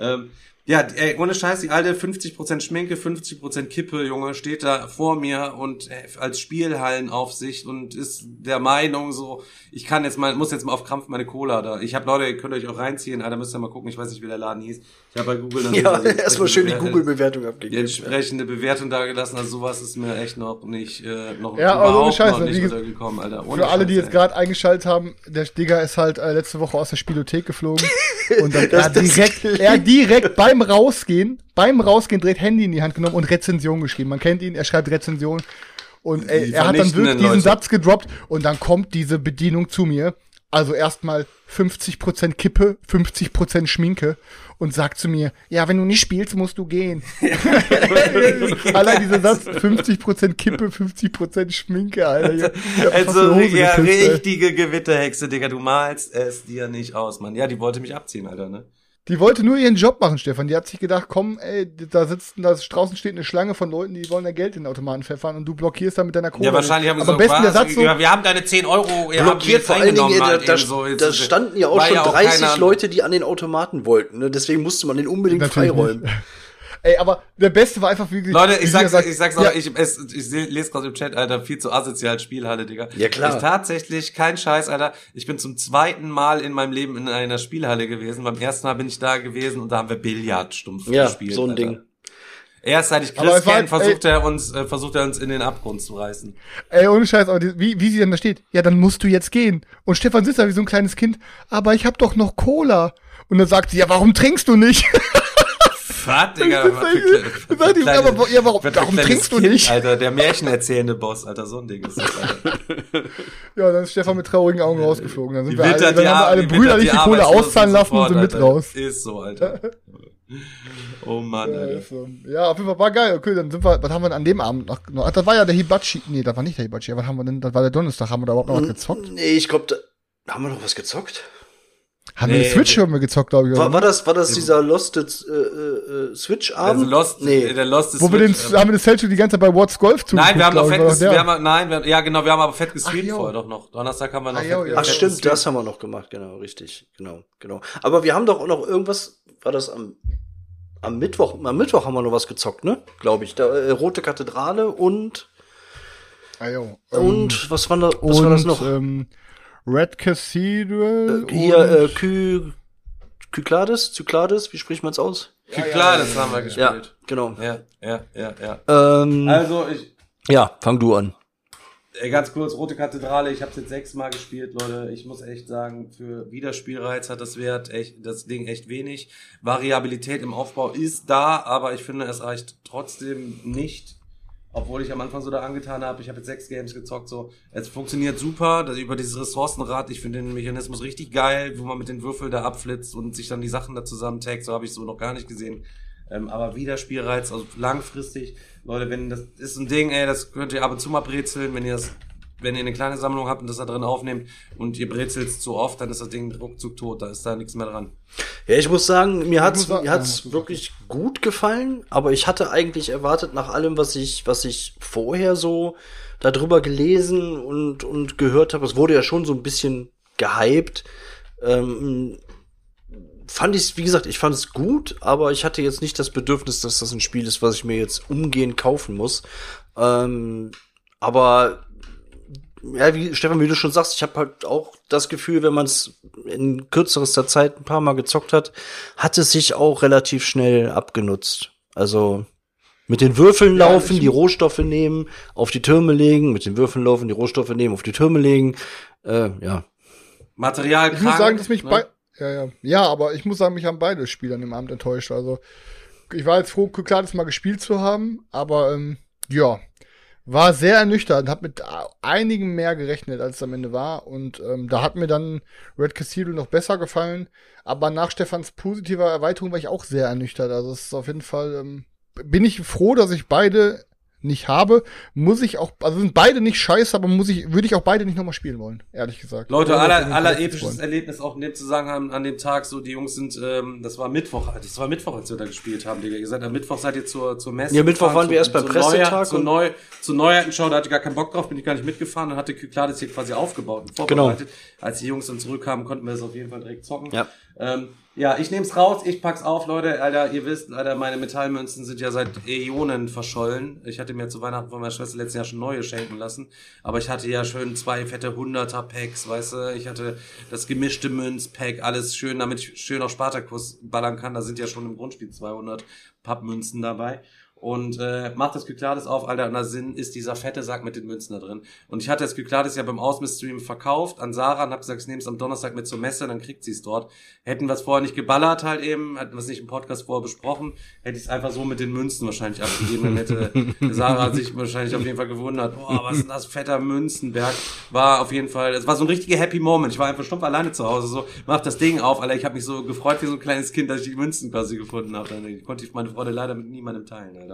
Ähm, ja, ey, ohne Scheiß, die alte 50% Schminke, 50% Kippe, Junge, steht da vor mir und äh, als Spielhallenaufsicht und ist der Meinung so, ich kann jetzt mal, muss jetzt mal auf Krampf meine Cola da. Ich habe Leute, ihr könnt euch auch reinziehen, Alter, müsst ihr mal gucken, ich weiß nicht, wie der Laden hieß. Ich habe bei Google dann Ja, so die erstmal schön die entsprechende Google-Bewertung die abgegeben. entsprechende Bewertung da gelassen. Also sowas ist mir echt noch nicht, äh, noch Ja, aber ohne überhaupt Scheiße, noch nicht untergekommen, Alter. Ohne Für alle, die Scheiß, jetzt ey. gerade eingeschaltet haben, der Digger ist halt äh, letzte Woche aus der Spielothek geflogen. Und dann er direkt, er direkt beim Rausgehen, beim Rausgehen direkt Handy in die Hand genommen und Rezension geschrieben. Man kennt ihn, er schreibt Rezension. Und ey, Die er hat dann wirklich diesen Leute. Satz gedroppt und dann kommt diese Bedienung zu mir. Also erstmal 50% Kippe, 50% Schminke und sagt zu mir, ja, wenn du nicht spielst, musst du gehen. Allein dieser Satz, 50% Kippe, 50% Schminke, Alter. Also, ja, ey. richtige Gewitterhexe, Digga. Du malst es dir nicht aus, Mann. Ja, die wollte mich abziehen, Alter, ne? Die wollte nur ihren Job machen, Stefan. Die hat sich gedacht, komm, ey, da sitzt, da draußen steht eine Schlange von Leuten, die wollen da Geld in den Automaten pfeffern und du blockierst da mit deiner Kohle. Ja, wahrscheinlich haben Aber sie am besten der Satz so, ja, wir haben deine 10 Euro, die blockiert vor allen Dingen, da, halt da, eben so. Da standen ja auch schon auch 30 keiner- Leute, die an den Automaten wollten. Ne? Deswegen musste man den unbedingt Natürlich freiräumen. ey, aber der Beste war einfach wirklich. Leute, wie ich sag's, sagt, ich sag's auch, ja, ich, es, ich lese gerade im Chat, Alter, viel zu asozial Spielhalle, Digga. Ja, klar. Ich tatsächlich, kein Scheiß, Alter, ich bin zum zweiten Mal in meinem Leben in einer Spielhalle gewesen. Beim ersten Mal bin ich da gewesen und da haben wir Billard stumpf Ja, gespielt. so ein Alter. Ding. Erst seit ich Chris kenne, halt- versucht er uns, äh, versucht er uns in den Abgrund zu reißen. Ey, ohne Scheiß, aber die, wie, wie sie denn da steht, ja, dann musst du jetzt gehen. Und Stefan sitzt da wie so ein kleines Kind, aber ich hab doch noch Cola. Und dann sagt sie, ja, warum trinkst du nicht? Was, Digga? Was für kleine- aber ja, warum- warum trinkst du Kind, nicht? Alter, der märchenerzählende Boss, Alter, so ein Ding ist das, Alter. ja, dann ist Stefan mit traurigen Augen rausgeflogen. Dann sind Die wir alle, dann die haben wir alle brüderlich die Kohle auszahlen lassen und sind mit Alter. raus. Ist so, Alter. Oh Mann, Ja, Alter. so. ja, auf jeden Fall war geil. Okay, dann sind wir, was haben wir denn an dem Abend noch, noch ach, das war ja der Hibachi, nee, das war nicht der Hibachi, was haben wir denn, das war der Donnerstag, haben wir da überhaupt noch was gezockt? Nee, ich glaube, da haben wir noch was gezockt. Haben wir Nee, eine Switch haben wir gezockt, glaube ich. War, war das, war das dieser Lost äh, äh, Switch-Abend? Also Lost, nee. der Lost ist Wo wir den, Switch, ähm, haben wir das Zeltspiel die ganze Zeit bei What's Golf zugeguckt, Nein, wir haben noch fett, war ges- doch der. wir haben, nein, wir, ja genau, wir haben aber fett gestreamt vorher doch noch. Donnerstag haben wir noch Ah, fett, jo, ja. Ach fett stimmt, gestreamt. das haben wir noch gemacht, genau, richtig, genau, genau. Aber wir haben doch auch noch irgendwas, war das am, am Mittwoch, am Mittwoch haben wir noch was gezockt, ne? Glaube ich. Da, äh, Rote Kathedrale und Ah, jo. und Ähm, was war da, was und, war das noch? Ähm, Red Cathedral. Äh, hier und- äh, Ky Kyklades, Cyklades, wie spricht man es aus? klar, das haben wir Ja, gespielt. genau. Ja, ja, ja, ja. Ähm, Also, ich, ja, fang du an. Ganz kurz, Rote Kathedrale, ich habe jetzt sechsmal gespielt, Leute. Ich muss echt sagen, für Wiederspielreiz hat das Wert echt, das Ding echt wenig. Variabilität im Aufbau ist da, aber ich finde, es reicht trotzdem nicht. Obwohl ich am Anfang so da angetan habe, ich habe jetzt sechs Games gezockt, so. Es funktioniert super, das, über dieses Ressourcenrad, ich finde den Mechanismus richtig geil, wo man mit den Würfeln da abflitzt und sich dann die Sachen da zusammentaggt, so habe ich so noch gar nicht gesehen. Ähm, aber Wiederspielreiz, also langfristig, Leute, wenn das ist ein Ding, ey, das könnt ihr ab und zu mal brezeln, wenn ihr das, wenn ihr eine kleine Sammlung habt und das da drin aufnehmt und ihr brezelt zu oft, dann ist das Ding ruckzuck tot, da ist da nichts mehr dran. Ja, ich muss sagen, mir hat's, mir hat's ja, wirklich gut gefallen, aber ich hatte eigentlich erwartet, nach allem, was ich, was ich vorher so darüber gelesen und, und gehört habe, es wurde ja schon so ein bisschen gehypt, ähm, fand ich, wie gesagt, ich fand es gut, aber ich hatte jetzt nicht das Bedürfnis, dass das ein Spiel ist, was ich mir jetzt umgehend kaufen muss. Ähm, aber ja, wie Stefan, wie du schon sagst, ich habe halt auch das Gefühl, wenn man es in kürzester Zeit ein paar Mal gezockt hat, hat es sich auch relativ schnell abgenutzt. Also mit den Würfeln Ja, laufen, die Rohstoffe nehmen, auf die Türme legen, mit den Würfeln laufen, die Rohstoffe nehmen, auf die Türme legen. Äh, ja. Material Ich muss sagen, dass ne? mich bei. Ja, ja. Ja, aber ich muss sagen, mich haben beide Spieler an dem Abend enttäuscht. Also, ich war jetzt froh, klar, das mal gespielt zu haben, aber ähm, ja, war sehr ernüchternd, hab mit einigen mehr gerechnet, als es am Ende war. Und ähm, da hat mir dann Red Castillo noch besser gefallen. Aber nach Stefans positiver Erweiterung war ich auch sehr ernüchtert. Also es ist auf jeden Fall, ähm, bin ich froh, dass ich beide nicht habe. Muss ich auch, also sind beide nicht scheiße, aber muss ich, würde ich auch beide nicht nochmal spielen wollen, ehrlich gesagt. Leute, aller, aller episches wollen. Erlebnis auch in dem Zusammenhang an dem Tag, so die Jungs sind, ähm, das war Mittwoch, das war Mittwoch, als wir da gespielt haben, Digga. Ihr seid am Mittwoch seid ihr zur, zur Messe. Ja, Mittwoch waren wir zu- erst beim Pressetag Neujahr- Zur, und- Neu, zur Neuheitenschau, da hatte ich gar keinen Bock drauf, bin ich gar nicht mitgefahren, dann hatte Kyklades hier quasi aufgebaut und Genau. vorbereitet. Als die Jungs dann zurückkamen, konnten wir das auf jeden Fall direkt zocken. Ja. Ähm, ja, ich nehm's raus, ich pack's auf, Leute. Alter, ihr wisst, Alter, meine Metallmünzen sind ja seit Äonen verschollen. Ich hatte mir zu Weihnachten von meiner Schwester letztes Jahr schon neue schenken lassen. Aber ich hatte ja schön zwei fette 100er Packs, weißt du. Ich hatte das gemischte Münzpack, alles schön, damit ich schön auf Spartakus ballern kann. Da sind ja schon im Grundspiel 200 Pappmünzen dabei. Und äh, macht das Kyklades auf, Alter, und da Sinn ist dieser fette Sack mit den Münzen da drin. Und ich hatte das Kyklades ja beim Ausmist-Stream verkauft an Sarah und hab gesagt, ich nehme es am Donnerstag mit zur Messe, dann kriegt sie es dort. Hätten wir es vorher nicht geballert halt eben, hätten wir es nicht im Podcast vorher besprochen, hätte ich es einfach so mit den Münzen wahrscheinlich abgegeben. Dann hätte Sarah sich wahrscheinlich auf jeden Fall gewundert, boah, was ist denn das, fetter Münzenberg. War auf jeden Fall, es war so ein richtiger Happy Moment. Ich war einfach stumpf alleine zu Hause, so, mach das Ding auf, Alter, ich habe mich so gefreut wie so ein kleines Kind, dass ich die Münzen quasi gefunden habe. Dann konnte ich meine Freude leider mit niemandem teilen, Alter.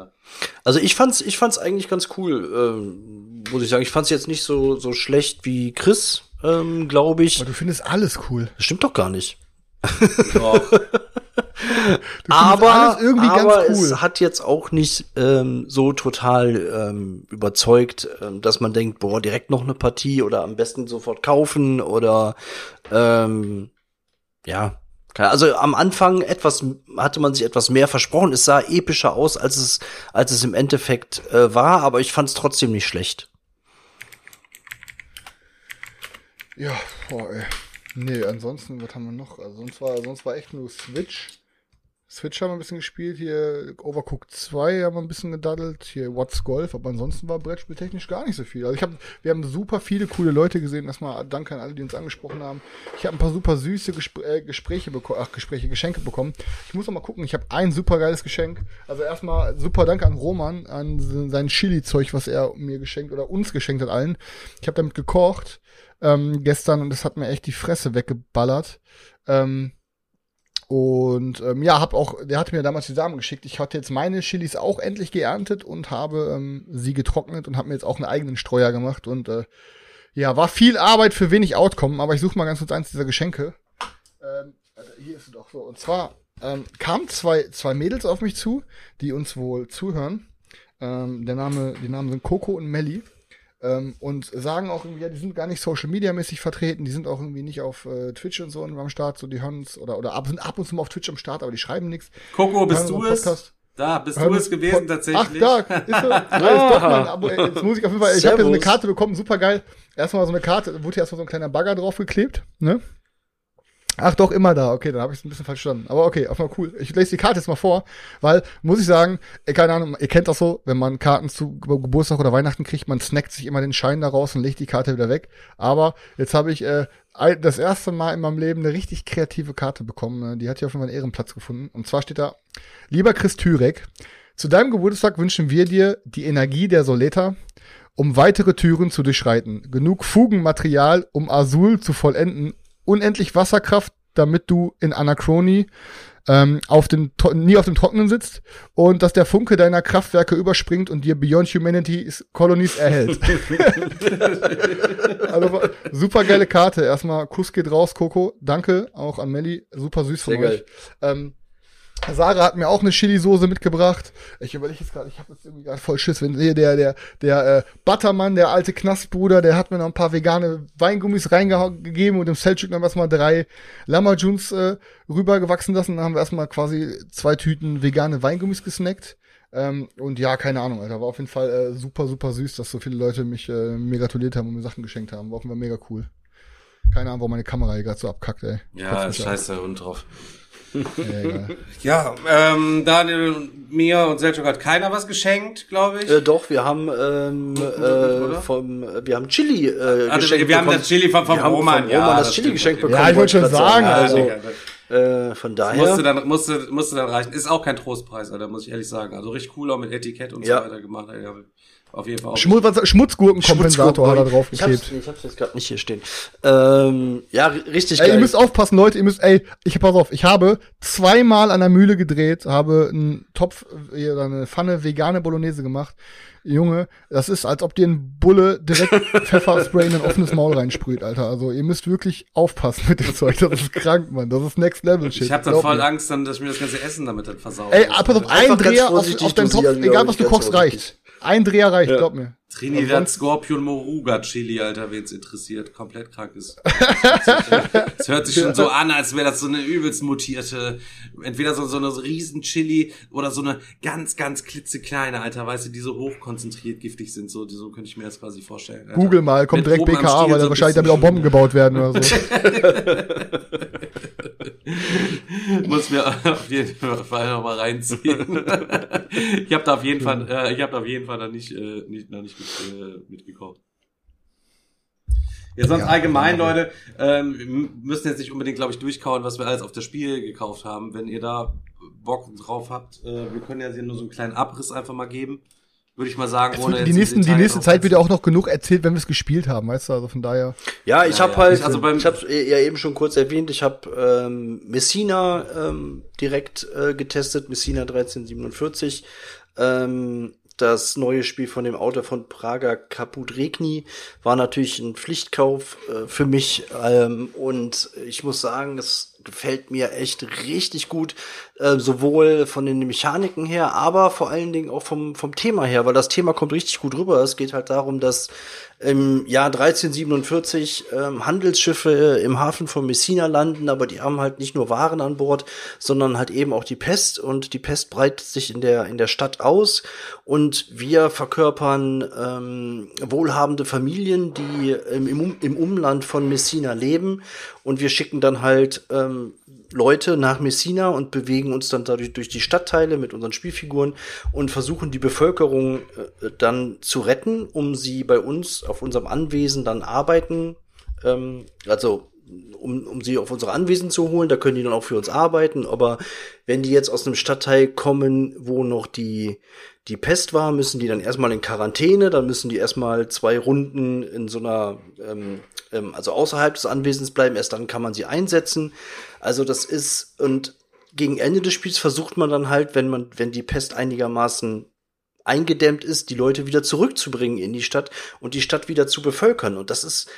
Also ich fand's, ich fand's eigentlich ganz cool, ähm, muss ich sagen. Ich fand's jetzt nicht so, so schlecht wie Chris, ähm, glaube ich. Aber du findest alles cool. Das stimmt doch gar nicht. Doch. Aber alles irgendwie aber ganz cool. es hat jetzt auch nicht ähm, so total ähm, überzeugt, ähm, dass man denkt, boah, direkt noch eine Partie oder am besten sofort kaufen oder ähm, ja. Also am Anfang etwas hatte man sich etwas mehr versprochen. Es sah epischer aus, als es als es im Endeffekt äh, war, aber ich fand es trotzdem nicht schlecht. Ja, boah, ey. Nee, ansonsten, was haben wir noch? Also sonst war, sonst war echt nur Switch. Switch haben wir ein bisschen gespielt, hier Overcooked 2 haben wir ein bisschen gedaddelt, hier What's Golf, aber ansonsten war Brettspieltechnisch gar nicht so viel. Also ich habe, wir haben super viele coole Leute gesehen, erstmal danke an alle, die uns angesprochen haben. Ich habe ein paar super süße Gespr äh, Gespräche bekommen, ach Gespräche, Geschenke bekommen. Ich muss noch mal gucken, ich habe ein super geiles Geschenk. Also erstmal super Dank an Roman, an sein Chili-Zeug, was er mir geschenkt oder uns geschenkt hat allen. Ich habe damit gekocht ähm, gestern und das hat mir echt die Fresse weggeballert. Ähm, und ähm, ja, hab auch, der hatte mir damals die Samen geschickt. Ich hatte jetzt meine Chilis auch endlich geerntet und habe ähm, sie getrocknet und habe mir jetzt auch einen eigenen Streuer gemacht. Und äh, ja, war viel Arbeit für wenig Outcome, aber ich suche mal ganz kurz eins dieser Geschenke. Ähm, hier ist es doch so. Und zwar ähm, kamen zwei, zwei Mädels auf mich zu, die uns wohl zuhören. Ähm, der Name, die Namen sind Coco und Melly. Ähm, und sagen auch irgendwie, ja, die sind gar nicht Social Media mäßig vertreten, die sind auch irgendwie nicht auf äh, Twitch und so am Start, so die hören uns oder oder ab, sind ab und zu mal auf Twitch am Start, aber die schreiben nichts. Coco, bist du es? Da, bist Hören du es gewesen tatsächlich? Ach, da, ist er. Ja, ist doch mein Abo. Jetzt muss ich auf jeden Fall, ich habe ja so eine Karte bekommen, super geil. Erstmal so eine Karte, wurde hier erstmal so ein kleiner Bagger draufgeklebt, ne? Ach doch, immer da. Okay, dann habe ich es ein bisschen verstanden. Aber okay, auf mal cool. Ich lese die Karte jetzt mal vor, weil, muss ich sagen, äh, keine Ahnung, ihr kennt das so, wenn man Karten zu Geburtstag oder Weihnachten kriegt, man snackt sich immer den Schein da raus und legt die Karte wieder weg. Aber jetzt habe ich äh, das erste Mal in meinem Leben eine richtig kreative Karte bekommen. Ne? Die hat hier auf jeden Fall einen Ehrenplatz gefunden. Und zwar steht da, lieber Chris Türek, zu deinem Geburtstag wünschen wir dir die Energie der Soleta, um weitere Türen zu durchschreiten. Genug Fugenmaterial, um Azul zu vollenden unendlich Wasserkraft, damit du in Anachrony ähm, auf dem, nie auf dem Trockenen sitzt und dass der Funke deiner Kraftwerke überspringt und dir Beyond Humanity Colonies erhält. also super geile Karte. Erstmal Kuss geht raus, Coco. Danke auch an Melly. Super süß von Sehr euch. Ähm, Sarah hat mir auch eine Chili-Soße mitgebracht. Ich überlege jetzt gerade, ich habe jetzt irgendwie gerade voll Schiss, wenn hier der der der äh, Buttermann, der alte Knastbruder, der hat mir noch ein paar vegane Weingummis reingegeben und im Selchuk dann erstmal drei Lammerjuns äh, rübergewachsen lassen. Dann haben wir erstmal quasi zwei Tüten vegane Weingummis gesnackt. Ähm, und ja, keine Ahnung, Alter, war auf jeden Fall äh, super super süß, dass so viele Leute mich äh, mir gratuliert haben und mir Sachen geschenkt haben. War auf jeden Fall mega cool. Keine Ahnung, warum meine Kamera hier gerade so abkackt, ey. Ja, scheiße, Hund drauf. Ja, ähm, Daniel, mir und Selchuk hat keiner was geschenkt, glaube ich. Äh, doch, wir haben ähm, äh, vom, wir haben Chili äh, also, geschenkt Wir haben das Chili vom, vom Roman, ja, Roman das, das Chili geschenkt bekommen. Ja, ich wollte schon sagen, also. Äh, von daher. Musste dann, musste, musste dann reichen. Ist auch kein Trostpreis, Alter, muss ich ehrlich sagen. Also richtig cool auch mit Etikett und ja. so weiter gemacht. Ja, auf jeden Fall. Schmutz, Schmutzgurkenkompensator hat er draufgeklebt. Ich hab's, ich hab's jetzt gerade nicht hier stehen. Ähm, ja, richtig ey, geil. Ihr müsst aufpassen, Leute. Ihr müsst, ey, ich pass auf. Ich habe zweimal an der Mühle gedreht, habe einen Topf, äh, eine Pfanne vegane Bolognese gemacht. Junge, das ist, als ob dir ein Bulle direkt Pfefferspray in ein offenes Maul reinsprüht, Alter. Also ihr müsst wirklich aufpassen mit dem Zeug. Das ist krank, Mann. Das ist Next Level Shit. Ich hab dann voll mir. Angst, dann, dass ich mir das ganze Essen damit dann versaue. Ey, pass auf, ein Dreher auf, auf deinen Topf, egal was du kochst, reicht. Ein Dreher reicht, ja. glaub mir. Trinidad Scorpion Moruga Chili, Alter, wen's interessiert. Komplett krank ist. Es hört sich schon so an, als wäre das so eine übelst mutierte, entweder so, so eine riesen Chili oder so eine ganz, ganz klitzekleine, Alter, weißt du, die so hochkonzentriert giftig sind. So, so könnte ich mir das quasi vorstellen. Alter. Google mal, kommt direkt BKA, weil da so wahrscheinlich damit auch Bomben gebaut werden oder so. Muss mir auf jeden Fall noch mal reinziehen. ich habe da auf jeden Fall, äh, ich habe da auf jeden Fall noch nicht, äh, nicht noch nicht mit, äh, mitgekocht. Ja, sonst ja, allgemein, ja. Leute, ähm, wir müssen jetzt nicht unbedingt, glaube ich, durchkauen, was wir alles auf das Spiel gekauft haben. Wenn ihr da Bock drauf habt, äh, wir können ja hier nur so einen kleinen Abriss einfach mal geben. Würde ich mal sagen, ohne die, nächsten, die nächste Zeit wird ja auch noch genug erzählt, wenn wir es gespielt haben, weißt du, also von daher. Ja, ich ja, habe halt, also beim, ich habe ja eben schon kurz erwähnt, ich habe ähm, Messina ähm, direkt äh, getestet, Messina 1347. Ähm, das neue Spiel von dem Autor von Prager Kaput Regni war natürlich ein Pflichtkauf äh, für mich ähm, und ich muss sagen, es gefällt mir echt richtig gut, äh, sowohl von den Mechaniken her, aber vor allen Dingen auch vom, vom Thema her, weil das Thema kommt richtig gut rüber. Es geht halt darum, dass im Jahr 1347 ähm, Handelsschiffe im Hafen von Messina landen, aber die haben halt nicht nur Waren an Bord, sondern halt eben auch die Pest und die Pest breitet sich in der in der Stadt aus und wir verkörpern ähm, wohlhabende Familien, die im, im Umland von Messina leben und wir schicken dann halt ähm, Leute nach Messina und bewegen uns dann dadurch durch die Stadtteile mit unseren Spielfiguren und versuchen die Bevölkerung äh, dann zu retten, um sie bei uns auf unserem Anwesen dann arbeiten, ähm, also um, um sie auf unsere Anwesen zu holen, da können die dann auch für uns arbeiten, aber wenn die jetzt aus einem Stadtteil kommen, wo noch die die Pest war, müssen die dann erstmal in Quarantäne, dann müssen die erstmal zwei Runden in so einer, ähm, ähm, also außerhalb des Anwesens bleiben, erst dann kann man sie einsetzen. Also das ist, und gegen Ende des Spiels versucht man dann halt, wenn man, wenn die Pest einigermaßen eingedämmt ist, die Leute wieder zurückzubringen in die Stadt und die Stadt wieder zu bevölkern. Und das ist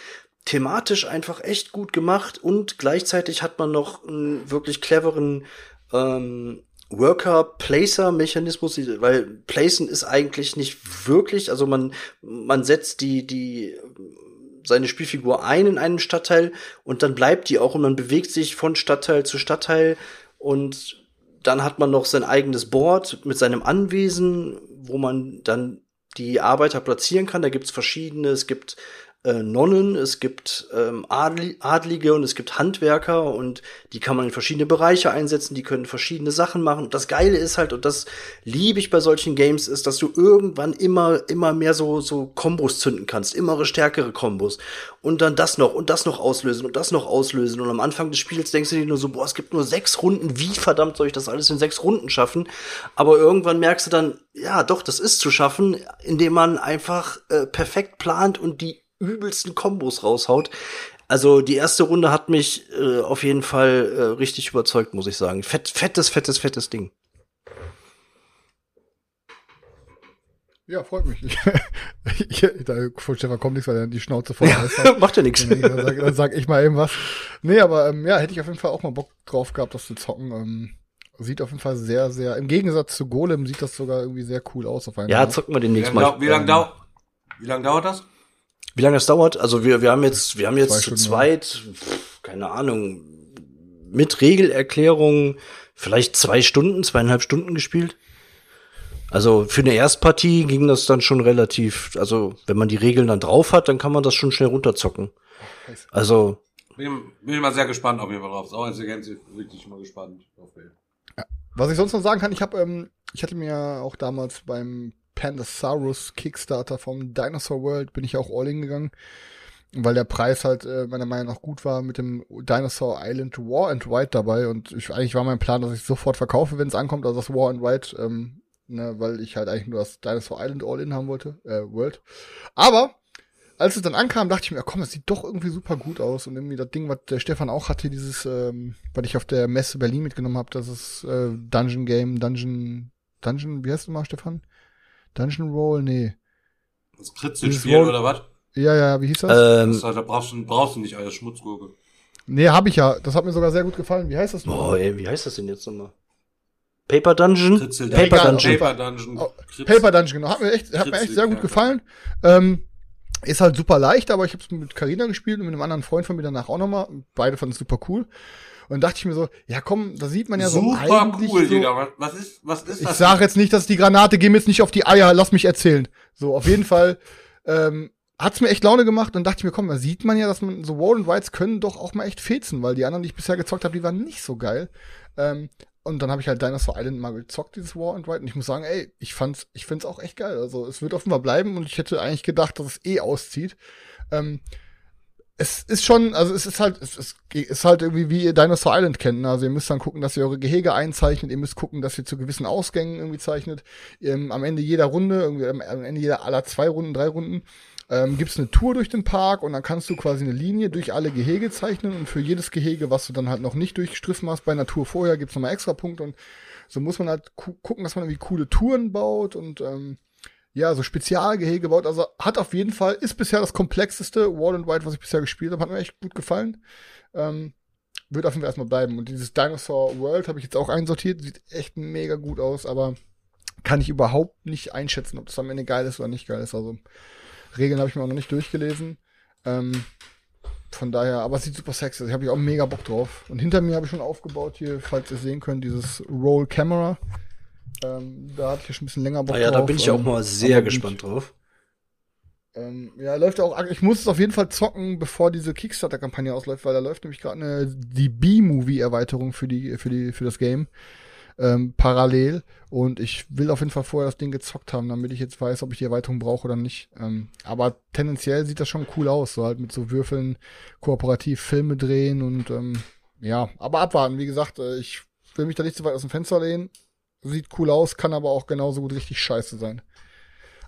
thematisch einfach echt gut gemacht und gleichzeitig hat man noch einen wirklich cleveren ähm, Worker-Placer-Mechanismus, weil Placen ist eigentlich nicht wirklich, also man, man setzt die, die, seine Spielfigur ein in einem Stadtteil und dann bleibt die auch und man bewegt sich von Stadtteil zu Stadtteil und dann hat man noch sein eigenes Board mit seinem Anwesen, wo man dann die Arbeiter platzieren kann. Da gibt's verschiedene, es gibt äh, Nonnen, es gibt ähm, Adlige und es gibt Handwerker und die kann man in verschiedene Bereiche einsetzen, die können verschiedene Sachen machen. Und das Geile ist halt, und das liebe ich bei solchen Games, ist, dass du irgendwann immer, immer mehr so, so Kombos zünden kannst, immer stärkere Kombos. Und dann das noch und das noch auslösen und das noch auslösen. Und am Anfang des Spiels denkst du dir nur so, boah, es gibt nur sechs Runden, wie verdammt soll ich das alles in sechs Runden schaffen? Aber irgendwann merkst du dann, ja, doch, das ist zu schaffen, indem man einfach äh, perfekt plant und die übelsten Kombos raushaut. Also die erste Runde hat mich äh, auf jeden Fall äh, richtig überzeugt, muss ich sagen. Fett, fettes, fettes, fettes Ding. Ja, freut mich. Ich, da von Stefan kommt nichts, weil er die Schnauze voll ja, hat. Macht ja nichts. Dann, sag, dann sag ich mal eben was. Nee, aber ähm, ja, hätte ich auf jeden Fall auch mal Bock drauf gehabt, das zu zocken. Ähm, sieht auf jeden Fall sehr, sehr, im Gegensatz zu Golem sieht das sogar irgendwie sehr cool aus auf Ja, zocken wir demnächst mal. Wie lange lang dauert das? Wie lange das dauert? Also wir, wir haben jetzt, wir haben jetzt zu zweit, keine Ahnung, mit Regelerklärung vielleicht zwei Stunden, zweieinhalb Stunden gespielt. Also für eine Erstpartie ging das dann schon relativ, also wenn man die Regeln dann drauf hat, dann kann man das schon schnell runterzocken. Also. Bin, bin mal sehr gespannt auf jeden Fall drauf. Auch Intelligenz wirklich mal gespannt auf ja. Was ich sonst noch sagen kann, ich habe, ähm, ich hatte mir auch damals beim Pandasaurus Kickstarter vom Dinosaur World bin ich auch all in gegangen, weil der Preis halt äh, meiner Meinung nach gut war mit dem Dinosaur Island War and White dabei und ich, eigentlich war mein Plan, dass ich sofort verkaufe, wenn es ankommt, also das War and White, ähm, ne, weil ich halt eigentlich nur das Dinosaur Island All in haben wollte, äh, World. Aber als es dann ankam, dachte ich mir, komm, das sieht doch irgendwie super gut aus. Und irgendwie das Ding, was der Stefan auch hatte, dieses, ähm, was ich auf der Messe Berlin mitgenommen habe, das ist äh, Dungeon Game, Dungeon, Dungeon, wie heißt du mal, Stefan? Dungeon Roll, nee. Das Kritzelspiel oder was? Ja, ja, wie hieß das? Ähm, das da brauchst du, brauchst du nicht als Schmutzgurke. Nee, hab ich ja. Das hat mir sogar sehr gut gefallen. Wie heißt das noch? Oh, ey, wie heißt das denn jetzt nochmal? Paper Dungeon? Kritzel Paper, ja, Dungeon. Paper Dungeon. Oh, Paper Dungeon, genau. Hat mir echt, hat mir echt sehr gut gefallen. Ähm, ist halt super leicht, aber ich habe es mit Carina gespielt und mit einem anderen Freund von mir danach auch nochmal. Beide fanden es super cool. Und dachte ich mir so, ja komm, da sieht man ja Super so eigentlich cool, so, Digga. Was ist, was ist ich das? Ich sage jetzt nicht, dass die Granate, geh mir jetzt nicht auf die Eier, lass mich erzählen. So, auf jeden Fall ähm, hat's mir echt Laune gemacht und dachte ich mir, komm, da sieht man ja, dass man so War and Whites können doch auch mal echt fetzen, weil die anderen, die ich bisher gezockt habe, die waren nicht so geil. Ähm, und dann habe ich halt Dinosaur Island mal gezockt, dieses War and White. Und ich muss sagen, ey, ich fand's, ich find's auch echt geil. Also es wird offenbar bleiben und ich hätte eigentlich gedacht, dass es eh auszieht. Ähm, es ist schon, also es ist halt, es ist, halt irgendwie wie ihr Dinosaur Island kennt. Ne? Also ihr müsst dann gucken, dass ihr eure Gehege einzeichnet, ihr müsst gucken, dass ihr zu gewissen Ausgängen irgendwie zeichnet. Ähm, am Ende jeder Runde, irgendwie am Ende jeder aller zwei Runden, drei Runden, ähm, gibt's eine Tour durch den Park und dann kannst du quasi eine Linie durch alle Gehege zeichnen und für jedes Gehege, was du dann halt noch nicht durchgestriffen hast, bei einer Tour vorher gibt's nochmal extra Punkte und so muss man halt gu gucken, dass man irgendwie coole Touren baut und ähm, ja, so Spezialgehege baut. Also hat auf jeden Fall, ist bisher das komplexeste Wall and White, was ich bisher gespielt habe. Hat mir echt gut gefallen. Ähm, wird auf jeden Fall erstmal bleiben. Und dieses Dinosaur World habe ich jetzt auch einsortiert. Sieht echt mega gut aus, aber kann ich überhaupt nicht einschätzen, ob das am Ende geil ist oder nicht geil ist. Also Regeln habe ich mir auch noch nicht durchgelesen. Ähm, von daher, aber es sieht super sexy aus. Ich habe auch mega Bock drauf. Und hinter mir habe ich schon aufgebaut hier, falls ihr sehen könnt, dieses Roll Camera. Ähm, da hatte ich ja schon ein bisschen länger Bock ah, ja, drauf. da bin ich auch mal sehr gespannt drauf. Ähm, ja, läuft auch. Ich muss es auf jeden Fall zocken, bevor diese Kickstarter-Kampagne ausläuft, weil da läuft nämlich gerade eine die B-Movie-Erweiterung für die für die für das Game ähm, parallel und ich will auf jeden Fall vorher das Ding gezockt haben, damit ich jetzt weiß, ob ich die Erweiterung brauche oder nicht. Ähm, aber tendenziell sieht das schon cool aus, so halt mit so Würfeln kooperativ Filme drehen und ähm, ja, aber abwarten. Wie gesagt, äh, ich will mich da nicht zu weit aus dem Fenster lehnen sieht cool aus, kann aber auch genauso gut richtig scheiße sein.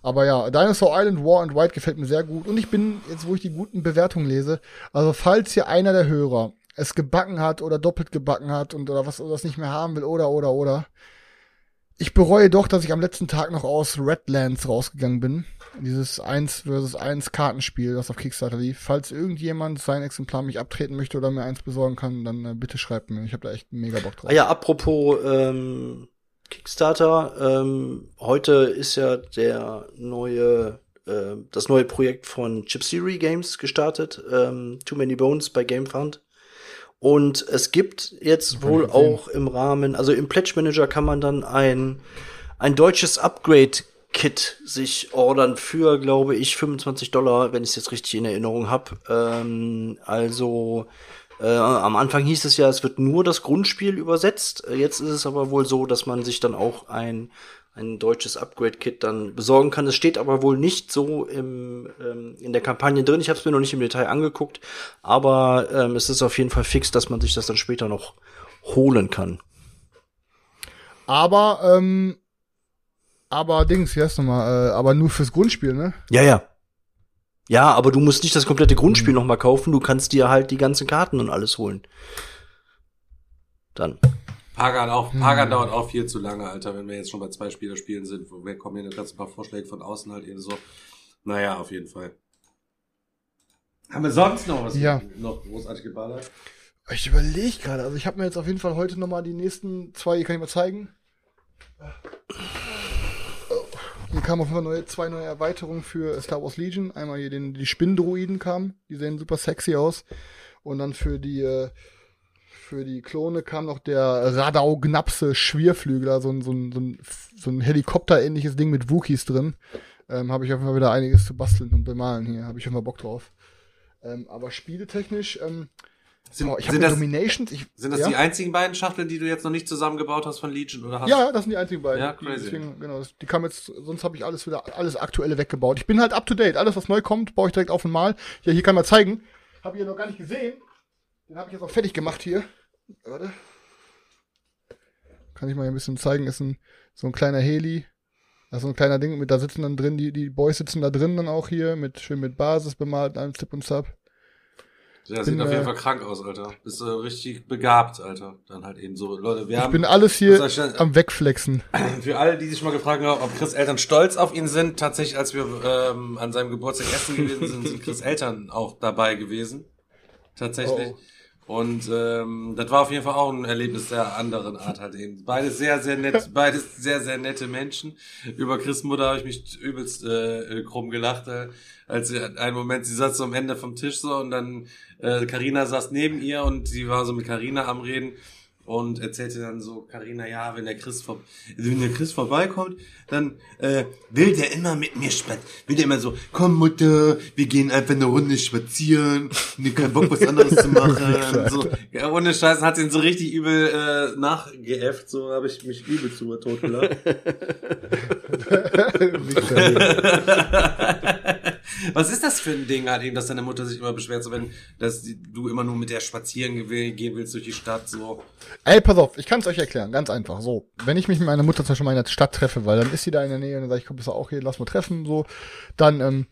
Aber ja, Dinosaur Island War and White gefällt mir sehr gut. Und ich bin, jetzt wo ich die guten Bewertungen lese, also falls hier einer der Hörer es gebacken hat oder doppelt gebacken hat und oder was oder das nicht mehr haben will oder oder oder. Ich bereue doch, dass ich am letzten Tag noch aus Redlands rausgegangen bin. Dieses 1 versus 1 Kartenspiel, das auf Kickstarter lief. Falls irgendjemand sein Exemplar mich abtreten möchte oder mir eins besorgen kann, dann äh, bitte schreibt mir. Ich habe da echt mega Bock drauf. Ah ja, apropos ähm, Kickstarter, ähm, heute ist ja der neue, äh, das neue Projekt von Chip Theory Games gestartet, ähm, Too Many Bones bei GameFund. Und es gibt jetzt wohl auch im Rahmen, also im Pledge Manager kann man dann ein, ein deutsches Upgrade Kit sich ordern für, glaube ich, 25 Dollar, wenn ich es jetzt richtig in Erinnerung habe. Ähm, also äh, am Anfang hieß es ja, es wird nur das Grundspiel übersetzt. Äh, jetzt ist es aber wohl so, dass man sich dann auch ein ein deutsches Upgrade-Kit dann besorgen kann. Es steht aber wohl nicht so im, ähm, in der Kampagne drin. Ich habe es mir noch nicht im Detail angeguckt, aber ähm, es ist auf jeden Fall fix, dass man sich das dann später noch holen kann. Aber, ähm, aber Dings, wie heißt nochmal, äh, aber nur fürs Grundspiel, ne? Ja, ja. Ja, aber du musst nicht das komplette Grundspiel mhm. noch mal kaufen, du kannst dir halt die ganzen Karten und alles holen. Dann. Pagan auch, Pagan hm. dauert auch viel zu lange, Alter, wenn wir jetzt schon bei zwei Spielerspielen sind. Wir kommen hier ganz ein paar Vorschläge von außen halt eben so. Naja, auf jeden Fall. Haben wir sonst noch was ja. noch großartig geballert? Ich überlege gerade, also ich habe mir jetzt auf jeden Fall heute noch mal die nächsten zwei, die kann ich mal zeigen. Hier kamen auf jeden Fall neue, zwei neue Erweiterungen für Star Wars Legion. Einmal hier den, die Spinndruiden kamen, die sehen super sexy aus. Und dann für die äh, für die Klone kam noch der Radau-Gnapse Schwierflügler, so ein, so ein, so ein, so ein Helikopter-ähnliches Ding mit Wookies drin. Ähm, habe ich auf jeden Fall wieder einiges zu basteln und bemalen hier. Habe ich schon mal Bock drauf. Ähm, aber spieletechnisch, ähm, sind, oh, ich sind das, Dominations. Ich, sind das ja? die einzigen beiden Schachteln, die du jetzt noch nicht zusammengebaut hast von Legion oder hast? Ja, das sind die einzigen beiden. Ja, crazy. Deswegen, genau, die kamen jetzt, sonst habe ich alles wieder, alles aktuelle weggebaut. Ich bin halt up to date. Alles, was neu kommt, baue ich direkt auf einmal. Ja, hier kann man zeigen. Habe ich ja noch gar nicht gesehen. Den habe ich jetzt auch fertig gemacht hier. Warte. Kann ich mal ein bisschen zeigen. Ist ein, so ein kleiner Heli. Also ein kleiner Ding, mit da sitzen dann drin, die, die Boys sitzen da drin dann auch hier, mit schön mit Basis bemalt, einem Zip und Sub. Ja, sieht bin, auf jeden äh, Fall krank aus, Alter. Bist äh, richtig begabt, Alter. Dann halt eben so, Leute, wir ich haben. Ich bin alles hier am Wegflexen. Für alle, die sich mal gefragt haben, ob Chris Eltern stolz auf ihn sind, tatsächlich, als wir ähm, an seinem Geburtstag essen gewesen sind, sind Chris Eltern auch dabei gewesen. Tatsächlich. Oh. Und ähm, das war auf jeden Fall auch ein Erlebnis der anderen Art halt eben. Beides sehr, sehr nett, beides sehr, sehr nette Menschen. Über Chris Mutter habe ich mich übelst äh, krumm gelacht, äh, als sie einen Moment, sie saß so am Ende vom Tisch so und dann äh, Carina saß neben ihr und sie war so mit Carina am Reden und erzählte dann so Karina, ja, wenn der Chris vor, wenn der Chris vorbeikommt, dann äh, will der immer mit mir spazieren, will der immer so, komm Mutter, wir gehen einfach eine Runde spazieren, und keinen Bock was anderes zu machen, so, ja, ohne Scheiß hat ihn so richtig übel äh, nachgeäfft, so habe ich mich übel zu tot gelacht. Was ist das für ein Ding halt eben, dass deine Mutter sich immer beschwert, so wenn dass du immer nur mit der spazieren gehen willst durch die Stadt, so. Ey, pass auf, ich kann es euch erklären, ganz einfach. So, wenn ich mich mit meiner Mutter zum Beispiel mal in der Stadt treffe, weil dann ist sie da in der Nähe und dann sage ich, komm, bist du auch hier, lass mal treffen, so, dann, ähm,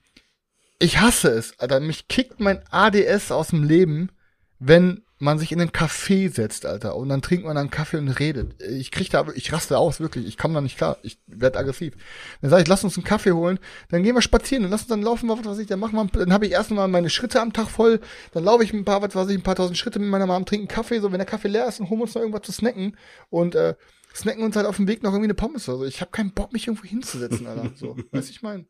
ich hasse es, Alter, mich kickt mein ADS aus dem Leben, wenn man sich in einen Café setzt, Alter, und dann trinkt man einen Kaffee und redet. Ich krieg da, ich raste aus, wirklich. Ich komme da nicht klar. Ich werde aggressiv. Dann sage ich, lass uns einen Kaffee holen, dann gehen wir spazieren, dann lass uns dann laufen, was weiß ich, dann machen wir, dann habe ich erstmal meine Schritte am Tag voll, dann laufe ich ein paar, was weiß ich, ein paar tausend Schritte mit meiner Mom, trinken Kaffee, so, wenn der Kaffee leer ist, dann holen wir uns noch irgendwas zu snacken und, äh, snacken uns halt auf dem Weg noch irgendwie eine Pommes oder so. Ich habe keinen Bock, mich irgendwo hinzusetzen, Alter. So, weißt ich mein.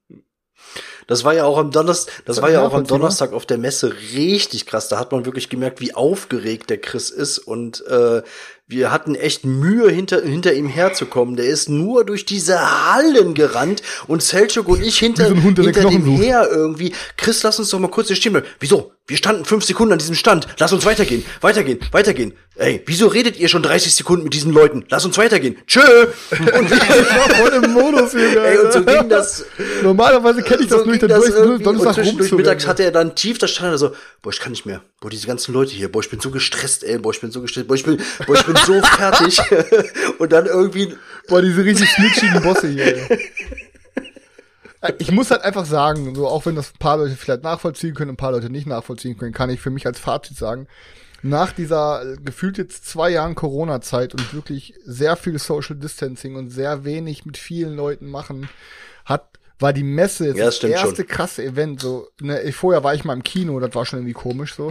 Das war ja auch am Donnerstag, das war ja auch am Donnerstag auf der Messe richtig krass. Da hat man wirklich gemerkt, wie aufgeregt der Chris ist und äh, wir hatten echt Mühe, hinter, hinter ihm herzukommen. Der ist nur durch diese Hallen gerannt und Selchuk und ich hinter, so hinter dem her irgendwie. Chris, lass uns doch mal kurz hier stehen bleiben. Wieso? Wir standen fünf Sekunden an diesem Stand. Lass uns weitergehen, weitergehen, weitergehen. Ey, wieso redet ihr schon 30 Sekunden mit diesen Leuten? Lass uns weitergehen. Tschö! Und ich war voll im Modus hier, Ey, und so ging das. Normalerweise kenne ich das so durch den durch, Donnerstag und durch mittags hatte er dann tief, da stand so, boah, ich kann nicht mehr. Boah, diese ganzen Leute hier, boah, ich bin so gestresst, ey, boah, ich bin so gestresst, boah, ich bin, boah, ich bin so fertig. und dann irgendwie. Boah, diese richtig snitchigen Bosse hier. Ich muss halt einfach sagen, so auch wenn das ein paar Leute vielleicht nachvollziehen können, ein paar Leute nicht nachvollziehen können, kann ich für mich als Fazit sagen, nach dieser äh, gefühlt jetzt zwei Jahren Corona-Zeit und wirklich sehr viel Social Distancing und sehr wenig mit vielen Leuten machen, hat war die Messe jetzt Ja, das das erste schon. krasse Event. So, ne, vorher war ich mal im Kino, das war schon irgendwie komisch so.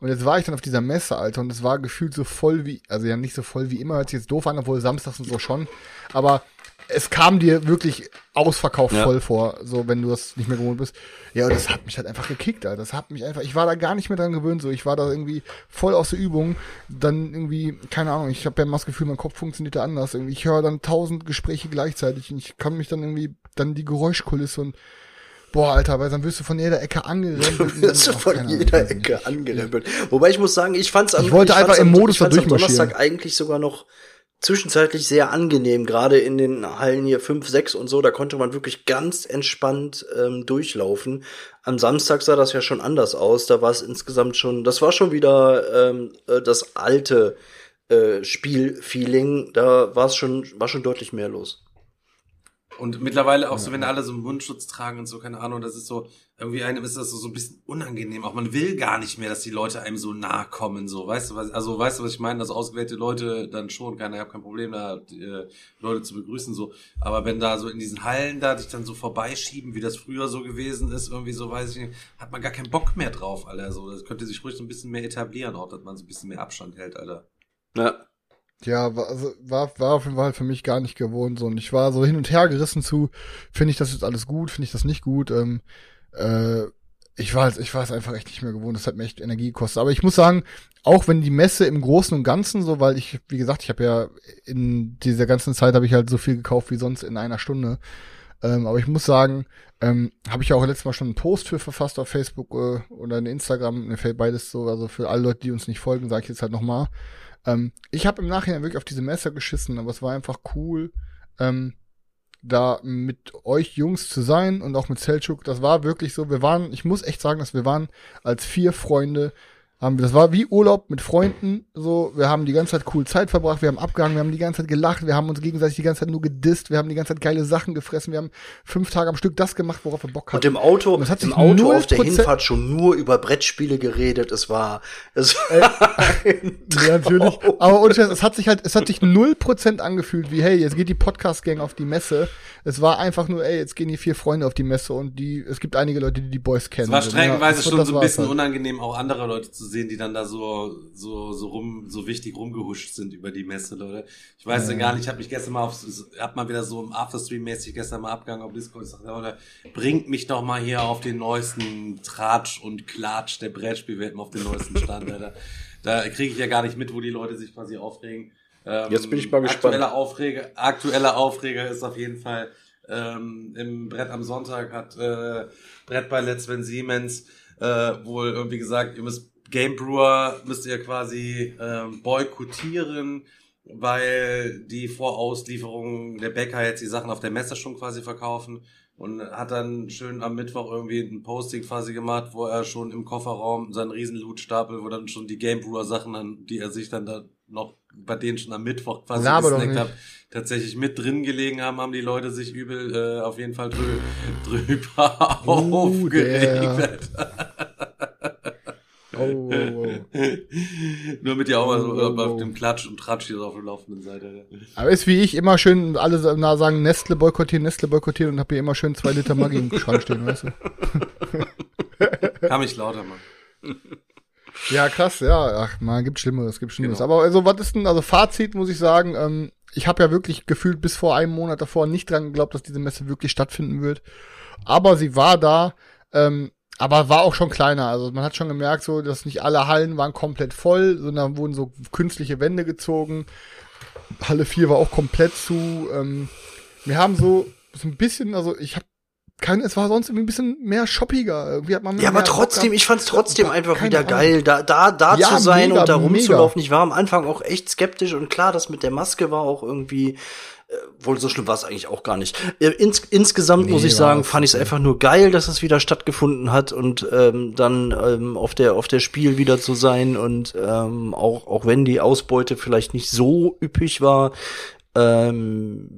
Und jetzt war ich dann auf dieser Messe, Alter, und es war gefühlt so voll wie, also ja nicht so voll wie immer, hört sich jetzt doof an, obwohl samstags und so schon. Aber es kam dir wirklich ausverkauft Ja. voll vor, so wenn du das nicht mehr gewohnt bist. Ja, und das hat mich halt einfach gekickt, Alter. Das hat mich einfach, ich war da gar nicht mehr dran gewöhnt, so. Ich war da irgendwie voll aus der Übung. Dann irgendwie, keine Ahnung, ich habe ja immer das Gefühl, mein Kopf funktioniert da anders. Irgendwie, ich höre dann tausend Gespräche gleichzeitig und ich kann mich dann irgendwie, dann die Geräuschkulisse und Boah, Alter, weil dann wirst du von jeder Ecke angerempelt. dann- wirst du von Ahnung, jeder ich. Ecke angerempelt. Wobei ich muss sagen, ich fand's am Ich wollte fand's einfach im am, Modus ich da fand's am durchmarschieren. Donnerstag eigentlich sogar noch zwischenzeitlich sehr angenehm, gerade in den Hallen hier 5, 6 und so, da konnte man wirklich ganz entspannt ähm, durchlaufen. Am Samstag sah das ja schon anders aus, da war es insgesamt schon, das war schon wieder ähm, äh, das alte äh, Spielfeeling, da war es schon, war schon deutlich mehr los. Und mittlerweile auch so, wenn alle so einen Mundschutz tragen und so, keine Ahnung, das ist so, irgendwie einem ist das so, so ein bisschen unangenehm. Auch man will gar nicht mehr, dass die Leute einem so nahe kommen, so, weißt du was, also weißt du, was ich meine? Dass ausgewählte Leute dann schon, keine, ich habe kein Problem da, äh, Leute zu begrüßen, so. Aber wenn da so in diesen Hallen da dich dann so vorbeischieben, wie das früher so gewesen ist, irgendwie so, weiß ich nicht, hat man gar keinen Bock mehr drauf, Alter, so. Das könnte sich ruhig so ein bisschen mehr etablieren, auch, dass man so ein bisschen mehr Abstand hält, Alter. Ja. Ja, war, also war, war auf jeden Fall für mich gar nicht gewohnt. So. Und ich war so hin und her gerissen zu, finde ich das jetzt alles gut, finde ich das nicht gut. Ähm, äh, ich war, es- ich war es einfach echt nicht mehr gewohnt. Das hat mir echt Energie gekostet. Aber ich muss sagen, auch wenn die Messe im Großen und Ganzen so, weil ich, wie gesagt, ich habe ja in dieser ganzen Zeit habe ich halt so viel gekauft wie sonst in einer Stunde. Ähm, aber ich muss sagen, ähm, habe ich ja auch letztes Mal schon einen Post für verfasst auf Facebook äh, oder in Instagram, mir fällt beides so, also für alle Leute, die uns nicht folgen, sage ich jetzt halt nochmal. Ähm, ich habe im Nachhinein wirklich auf diese Messer geschissen, aber es war einfach cool, ähm, da mit euch Jungs zu sein und auch mit Selchuk. Das war wirklich so. Wir waren, ich muss echt sagen, dass wir waren als vier Freunde. Haben das war wie Urlaub mit Freunden. So, wir haben die ganze Zeit cool Zeit verbracht, wir haben abgehangen, wir haben die ganze Zeit gelacht, wir haben uns gegenseitig die ganze Zeit nur gedisst, wir haben die ganze Zeit geile Sachen gefressen, wir haben fünf Tage am Stück das gemacht, worauf wir Bock hatten. Und im Auto, Und es hat im sich Auto auf der 0% Hinfahrt schon nur über Brettspiele geredet. Es war, es Äh, war ein Ja, natürlich. Aber und es hat sich halt, es hat sich 0% angefühlt wie, hey, jetzt geht die Podcast-Gang auf die Messe. Es war einfach nur, ey, jetzt gehen die vier Freunde auf die Messe und die, es gibt einige Leute, die die Boys kennen. Es war streckenweise ja, schon so ein bisschen halt. unangenehm, auch andere Leute zu sehen, die dann da so, so, so rum, so wichtig rumgehuscht sind über die Messe, Leute. Ich weiß ja gar nicht, ich habe mich gestern mal auf, hab mal wieder so im Afterstream-mäßig gestern mal abgegangen auf Discord. Ich Leute, bringt mich doch mal hier auf den neuesten Tratsch und Klatsch der Brettspielwelt mal auf den neuesten Stand, Alter. Da kriege ich ja gar nicht mit, wo die Leute sich quasi aufregen. Ähm, Jetzt bin ich mal gespannt. Aktueller Aufreger, aktueller Aufreger ist auf jeden Fall ähm, im Brett am Sonntag hat äh, Brettballett Sven Siemens äh, wohl irgendwie gesagt, ihr müsst Game Brewer müsst ihr quasi ähm, boykottieren, weil die Vorauslieferungen der Bäcker jetzt die Sachen auf der Messe schon quasi verkaufen und hat dann schön am Mittwoch irgendwie ein Posting quasi gemacht, wo er schon im Kofferraum seinen riesen Lootstapel, wo dann schon die Game Brewer Sachen, dann, die er sich dann da noch bei denen schon am Mittwoch quasi doch gesnackt hat, tatsächlich mit drin gelegen haben, haben die Leute sich übel äh, auf jeden Fall drü drüber Uh, aufgeregt. Oh, oh, oh. Nur mit dir auch mal so Oh, auf dem Klatsch und Tratsch hier so auf der laufenden Seite. Aber ist wie ich immer schön, alle sagen Nestle boykottieren, Nestle boykottieren und hab hier immer schön zwei Liter Maggi im Schrank stehen, weißt du? Kann mich lauter machen. Ja, krass, ja. Ach man, gibt Schlimmeres, gibt Schlimmeres. Genau. Aber also, was ist denn, also Fazit muss ich sagen, ähm, ich habe ja wirklich gefühlt bis vor einem Monat davor nicht dran geglaubt, dass diese Messe wirklich stattfinden wird. Aber sie war da, ähm, aber war auch schon kleiner. Also man hat schon gemerkt, so, dass nicht alle Hallen waren komplett voll, sondern wurden so künstliche Wände gezogen. Halle 4 war auch komplett zu. Ähm, wir haben so, so ein bisschen, also ich habe kein, es war sonst irgendwie ein bisschen mehr shoppiger. Irgendwie hat man Ja, aber trotzdem, ich fand's trotzdem einfach wieder Ahnung. geil, da, da, da Ja, zu sein mega, und da mega. rumzulaufen. Ich war am Anfang auch echt skeptisch und klar, das mit der Maske war auch irgendwie, wohl so schlimm war es eigentlich auch gar nicht. Äh, ins, insgesamt Nee, muss ich sagen, fand ich es einfach nur geil, dass es wieder stattgefunden hat und ähm, dann ähm, auf der auf der Spiel wieder zu sein und ähm, auch auch wenn die Ausbeute vielleicht nicht so üppig war, ähm,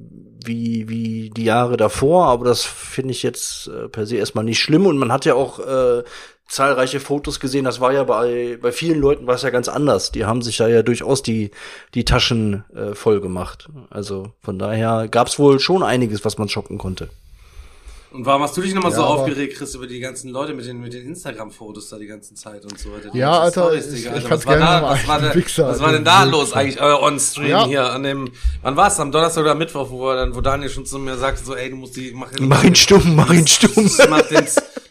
wie, wie die Jahre davor, aber das finde ich jetzt äh, per se erstmal nicht schlimm und man hat ja auch äh, zahlreiche Fotos gesehen, das war ja bei, bei vielen Leuten war es ja ganz anders. Die haben sich ja, ja durchaus die, die Taschen äh, voll gemacht. Also von daher gab's wohl schon einiges, was man shoppen konnte. Und warum hast du dich nochmal Ja, so aufgeregt, Chris, über die ganzen Leute mit den, mit den Instagram-Fotos da die ganze Zeit und so weiter? Ja, Alter, ich- kann's was war gerne da, mal was war, da, Wichser, was war Alter, denn da Wichser. los eigentlich, äh, on Stream Ja. hier an dem, wann war's, am Donnerstag oder Mittwoch, wo, er dann, wo Daniel schon zu mir sagte, so, ey, du musst die, mach, Mach ihn stumm, mach ihn stumm. mach den,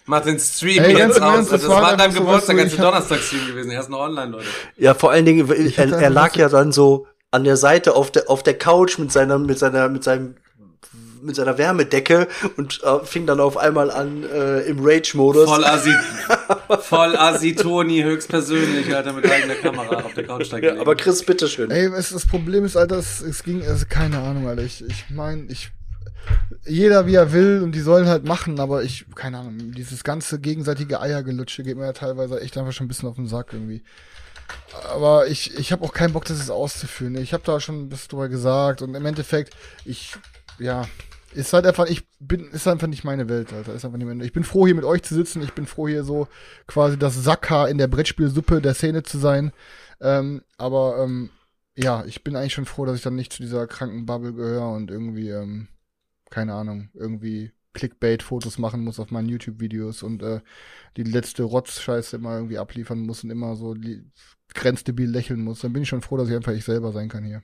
mach den Stream Ey, jetzt aus. Ernst, Das, das war an deinem Geburtstag, als Donnerstag-Stream gewesen, er ist noch online, Leute. Ja, vor allen Dingen, er, er lag was- ja dann so an der Seite auf der, auf der Couch mit seiner, mit seiner, mit seinem, mit seiner Wärmedecke und äh, fing dann auf einmal an äh, im Rage-Modus. Voll Assi, voll Assi Toni höchstpersönlich, Alter, mit eigener Kamera auf der Couch Ja, aber Chris, bitteschön. Ey, es, das Problem ist, Alter, es, es ging, also keine Ahnung, Alter. Ich, ich meine, ich, jeder wie er will und die sollen halt machen, aber ich, keine Ahnung, dieses ganze gegenseitige Eiergelutsche geht mir ja teilweise echt einfach schon ein bisschen auf den Sack irgendwie. Aber ich, ich habe auch keinen Bock, das jetzt auszuführen. Ich habe da schon ein bisschen drüber gesagt und im Endeffekt, ich, ja, ist halt einfach, ich bin, ist einfach nicht meine Welt, Alter. Ist einfach nicht meine, ich bin froh, hier mit euch zu sitzen. Ich bin froh, hier so quasi das Sackhaar in der Brettspielsuppe der Szene zu sein. Ähm, aber ähm, ja, ich bin eigentlich schon froh, dass ich dann nicht zu dieser kranken Bubble gehöre und irgendwie, ähm, keine Ahnung, irgendwie Clickbait-Fotos machen muss auf meinen YouTube-Videos und äh, die letzte Rotz-Scheiße immer irgendwie abliefern muss und immer so grenzdebil lächeln muss. Dann bin ich schon froh, dass ich einfach ich selber sein kann hier.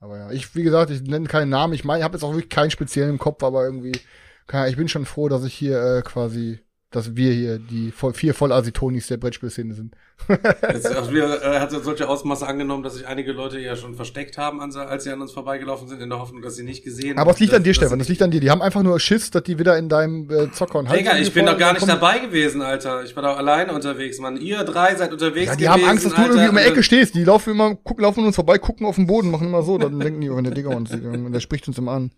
Aber ja, ich, wie gesagt, ich nenne keinen Namen. Ich meine, ich habe jetzt auch wirklich keinen speziellen im Kopf, aber irgendwie, ich bin schon froh, dass ich hier äh, quasi, dass wir hier die voll, vier Vollasitonis der Brettspielszene sind. Jetzt, also wir, äh, hat solche Ausmaße angenommen, dass sich einige Leute ja schon versteckt haben, als sie an uns vorbeigelaufen sind, in der Hoffnung, dass sie nicht gesehen Aber es liegt an dir, dass- dass Stefan. Das liegt an dir. Die haben einfach nur Schiss, dass die wieder in deinem äh, Zocker und Digga, ich bin doch gar nicht dabei gewesen, Alter. Ich war doch alleine unterwegs, Mann. Ihr drei seid unterwegs Ja, die gewesen, haben Angst, dass du Alter. irgendwie um die Ecke stehst. Die laufen immer, gucken, laufen uns vorbei, gucken auf den Boden, machen immer so. Dann denken die, oh, wenn der Digger uns der spricht uns immer an.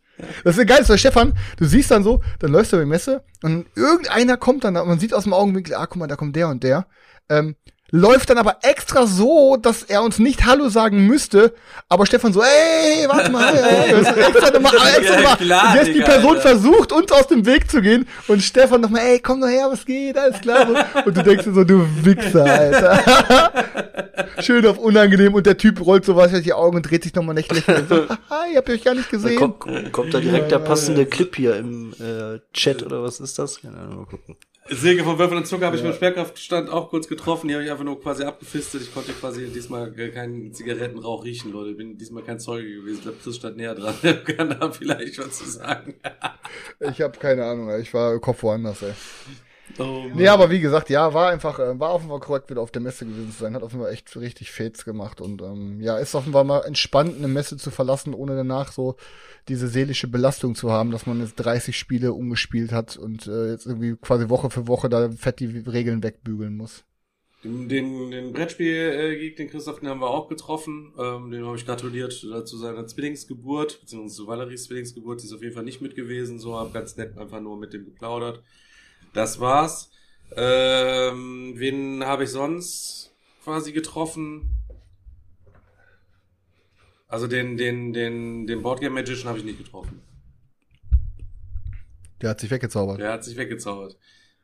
Das ist geil, ist der Stefan. Du siehst dann so, dann läufst du über die Messe und irgendeiner kommt dann, da, man sieht aus dem Augenwinkel, ah, guck mal, da kommt der und der. Ähm, läuft dann aber extra so, dass er uns nicht Hallo sagen müsste, aber Stefan so, ey, warte mal, ey, das ist extra nochmal, extra Ja, nochmal. klar, und jetzt die Person Alter. versucht, uns aus dem Weg zu gehen und Stefan nochmal, ey, komm doch her, was geht, alles klar. Und du denkst dir so, du Wichser, Alter. Schön auf unangenehm und der Typ rollt so was die Augen und dreht sich nochmal nicht lächelnd. So, Hi, ich hab euch gar nicht Da gesehen. kommt, kommt da direkt der passende Clip hier im äh, Chat oder was ist das? Keine Ahnung, mal gucken. Silke von Würfel und Zucker habe ich beim Sperrkraftstand auch kurz getroffen. Die habe ich einfach nur quasi abgefistet. Ich konnte quasi diesmal keinen Zigarettenrauch riechen, Leute. Ich bin diesmal kein Zeuge gewesen. Ich glaube, Chris stand näher dran. Der kann da vielleicht was zu sagen. Ich habe keine Ahnung, ich war Kopf woanders, ey. Oh. Nee, aber wie gesagt, ja, war einfach, äh, war offenbar korrekt, wieder auf der Messe gewesen zu sein, hat offenbar echt richtig Fates gemacht und ähm, ja, ist offenbar mal entspannt, eine Messe zu verlassen, ohne danach so diese seelische Belastung zu haben, dass man jetzt 30 Spiele umgespielt hat und äh, jetzt irgendwie quasi Woche für Woche da fett die Regeln wegbügeln muss. Den, den, den Brettspiel-Geek, den Christoph, den haben wir auch getroffen. Ähm, dem habe ich gratuliert äh, zu seiner Zwillingsgeburt, beziehungsweise zu Valeries Zwillingsgeburt. Die ist auf jeden Fall nicht mit gewesen. So, hab ganz nett einfach nur mit dem geplaudert. Das war's. Ähm, wen habe ich sonst quasi getroffen? Also den, den, den, den Boardgame Magician habe ich nicht getroffen. Der hat sich weggezaubert. Der hat sich weggezaubert.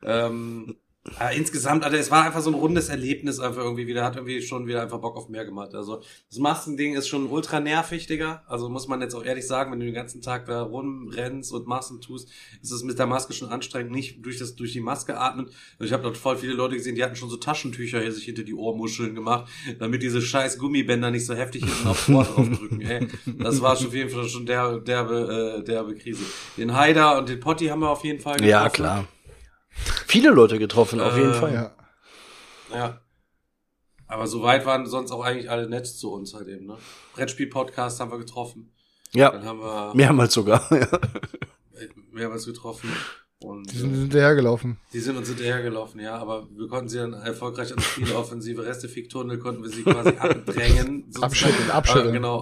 Ähm, aber insgesamt, Alter, es war einfach so ein rundes Erlebnis einfach irgendwie wieder, hat irgendwie schon wieder einfach Bock auf mehr gemacht. Also das Maskending ist schon ultra nervig, Digga. Also muss man jetzt auch ehrlich sagen, wenn du den ganzen Tag da rumrennst und Masken tust, ist es mit der Maske schon anstrengend, nicht durch das durch die Maske atmen. Und ich habe dort voll viele Leute gesehen, die hatten schon so Taschentücher hier sich hinter die Ohrmuscheln gemacht, damit diese scheiß Gummibänder nicht so heftig hinten aufs Ohr draufdrücken. Ey, das war schon auf jeden Fall schon der derbe, äh, derbe Krise. Den Haider und den Potti haben wir auf jeden Fall getroffen. Ja, klar. Viele Leute getroffen, auf jeden Äh, Fall. Ja. Ja. Aber soweit waren sonst auch eigentlich alle nett zu uns halt eben, ne? Brettspiel-Podcast haben wir getroffen. Ja, Dann haben wir mehrmals sogar. Ja. mehrmals getroffen. Und Die sind äh, hinterhergelaufen. die sind uns hinterhergelaufen, ja, aber wir konnten sie dann erfolgreich ans Spieleoffensive Restefiktunnel konnten wir sie quasi abdrängen. Abschütteln, abschütteln. Äh, genau.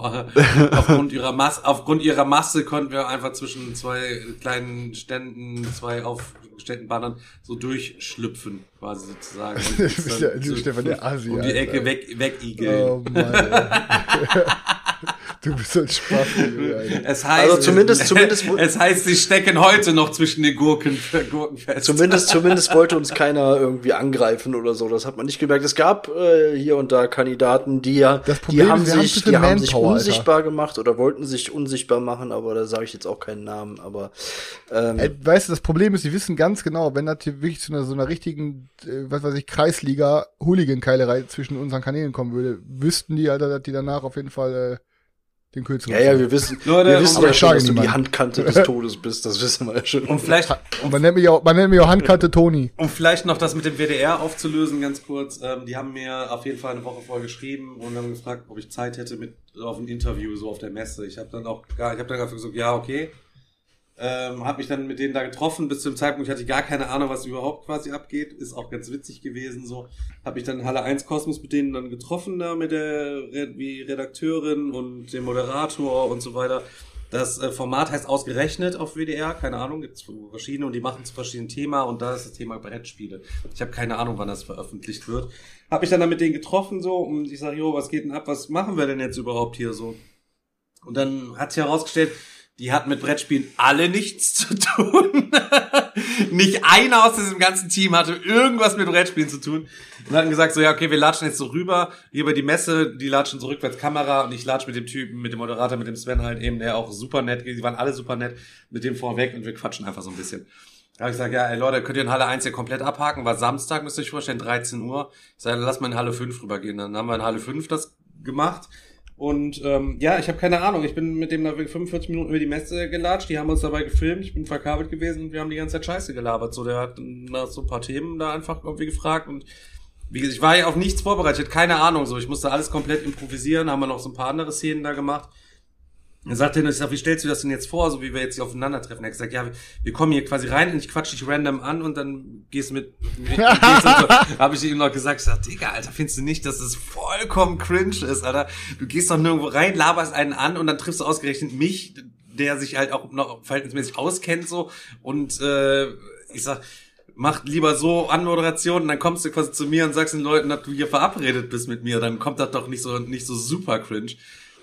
aufgrund ihrer Masse, aufgrund ihrer Masse konnten wir einfach zwischen zwei kleinen Ständen, zwei aufgestellten Bannern so durchschlüpfen, quasi sozusagen. Und uns ja- du, so Stefan, der Asi, Um die Alter. Ecke weg, wegigeln. Oh Mann. Du bist ein Spaß. Junge, Es heißt, Also zumindest- zumindest- es heißt, sie stecken heute noch zwischen den Gurken, Gurken fest. Zumindest, zumindest wollte uns keiner irgendwie angreifen oder so. Das hat man nicht gemerkt. Es gab äh, hier und da Kandidaten, die ja, die haben ist, haben sich, viel die haben sich Manpower, Alter. unsichtbar gemacht oder wollten sich unsichtbar machen, aber da sage ich jetzt auch keinen Namen. Aber ähm, Ey, weißt du, das Problem ist, die wissen ganz genau, wenn das hier wirklich zu einer, so einer richtigen, äh, was weiß ich, Kreisliga Hooligan-Keilerei zwischen unseren Kanälen kommen würde, wüssten die, Alter, dass die danach auf jeden Fall äh, den kürzeren ja, ja, wir wissen, Leute, wir wissen ja schon, dass du die. Handkante des Todes bist. Das wissen wir ja schon. Und vielleicht, Und man nennt mich auch, man nennt mich auch Handkante Toni. um vielleicht noch das mit dem WDR aufzulösen, ganz kurz. Ähm, die haben mir auf jeden Fall eine Woche vorher geschrieben und haben gefragt, ob ich Zeit hätte mit auf ein Interview so auf der Messe. Ich habe dann auch, ich habe dann einfach gesagt, ja okay. Ähm, habe mich dann mit denen da getroffen. Bis zum Zeitpunkt hatte ich gar keine Ahnung, was überhaupt quasi abgeht. Ist auch ganz witzig gewesen so. Habe ich dann Halle 1 Kosmos mit denen dann getroffen da mit der wie Redakteurin und dem Moderator und so weiter. Das äh, Format heißt ausgerechnet auf WDR, keine Ahnung, gibt es verschiedene und die machen zu verschiedenen Thema und da ist das Thema Brettspiele. Ich habe keine Ahnung, wann das veröffentlicht wird. Habe ich dann da mit denen getroffen so und ich sage, jo, was geht denn ab, was machen wir denn jetzt überhaupt hier so? Und dann hat sich herausgestellt, die hatten mit Brettspielen alle nichts zu tun. Nicht einer aus diesem ganzen Team hatte irgendwas mit Brettspielen zu tun. Und hatten gesagt, so ja, okay, wir latschen jetzt so rüber, hier über die Messe, die latschen so rückwärts Kamera und ich latsch mit dem Typen, mit dem Moderator, mit dem Sven halt eben, der auch super nett, die waren alle super nett, mit dem vorweg und wir quatschen einfach so ein bisschen. Da habe ich gesagt, ja, ey Leute, könnt ihr in Halle 1 hier komplett abhaken? War Samstag, müsst ihr euch vorstellen, 13 Uhr. Ich sage, lass mal in Halle 5 rübergehen. Dann haben wir in Halle 5 das gemacht. Und ähm, ja, ich habe keine Ahnung. Ich bin mit dem da wirklich 45 Minuten über die Messe gelatscht. Die haben uns dabei gefilmt. Ich bin verkabelt gewesen und wir haben die ganze Zeit Scheiße gelabert. So, der hat nach so ein paar Themen da einfach irgendwie gefragt und wie gesagt, ich war ja auf nichts vorbereitet, keine Ahnung so. Ich musste alles komplett improvisieren, haben wir noch so ein paar andere Szenen da gemacht. Er sagte, ich sag, wie stellst du das denn jetzt vor, so wie wir jetzt hier aufeinandertreffen? Er hat gesagt, ja, wir, wir kommen hier quasi rein und ich quatsch dich random an und dann gehst du mit, mit gehst so. Habe ich ihm noch gesagt, ich sag, Digga, Alter, findest du nicht, dass es vollkommen cringe ist, Alter? Du gehst doch nirgendwo rein, laberst einen an und dann triffst du ausgerechnet mich, der sich halt auch noch verhältnismäßig auskennt so und äh, ich sag, mach lieber so Anmoderation und dann kommst du quasi zu mir und sagst den Leuten, dass du hier verabredet bist mit mir, dann kommt das doch nicht so nicht so super cringe.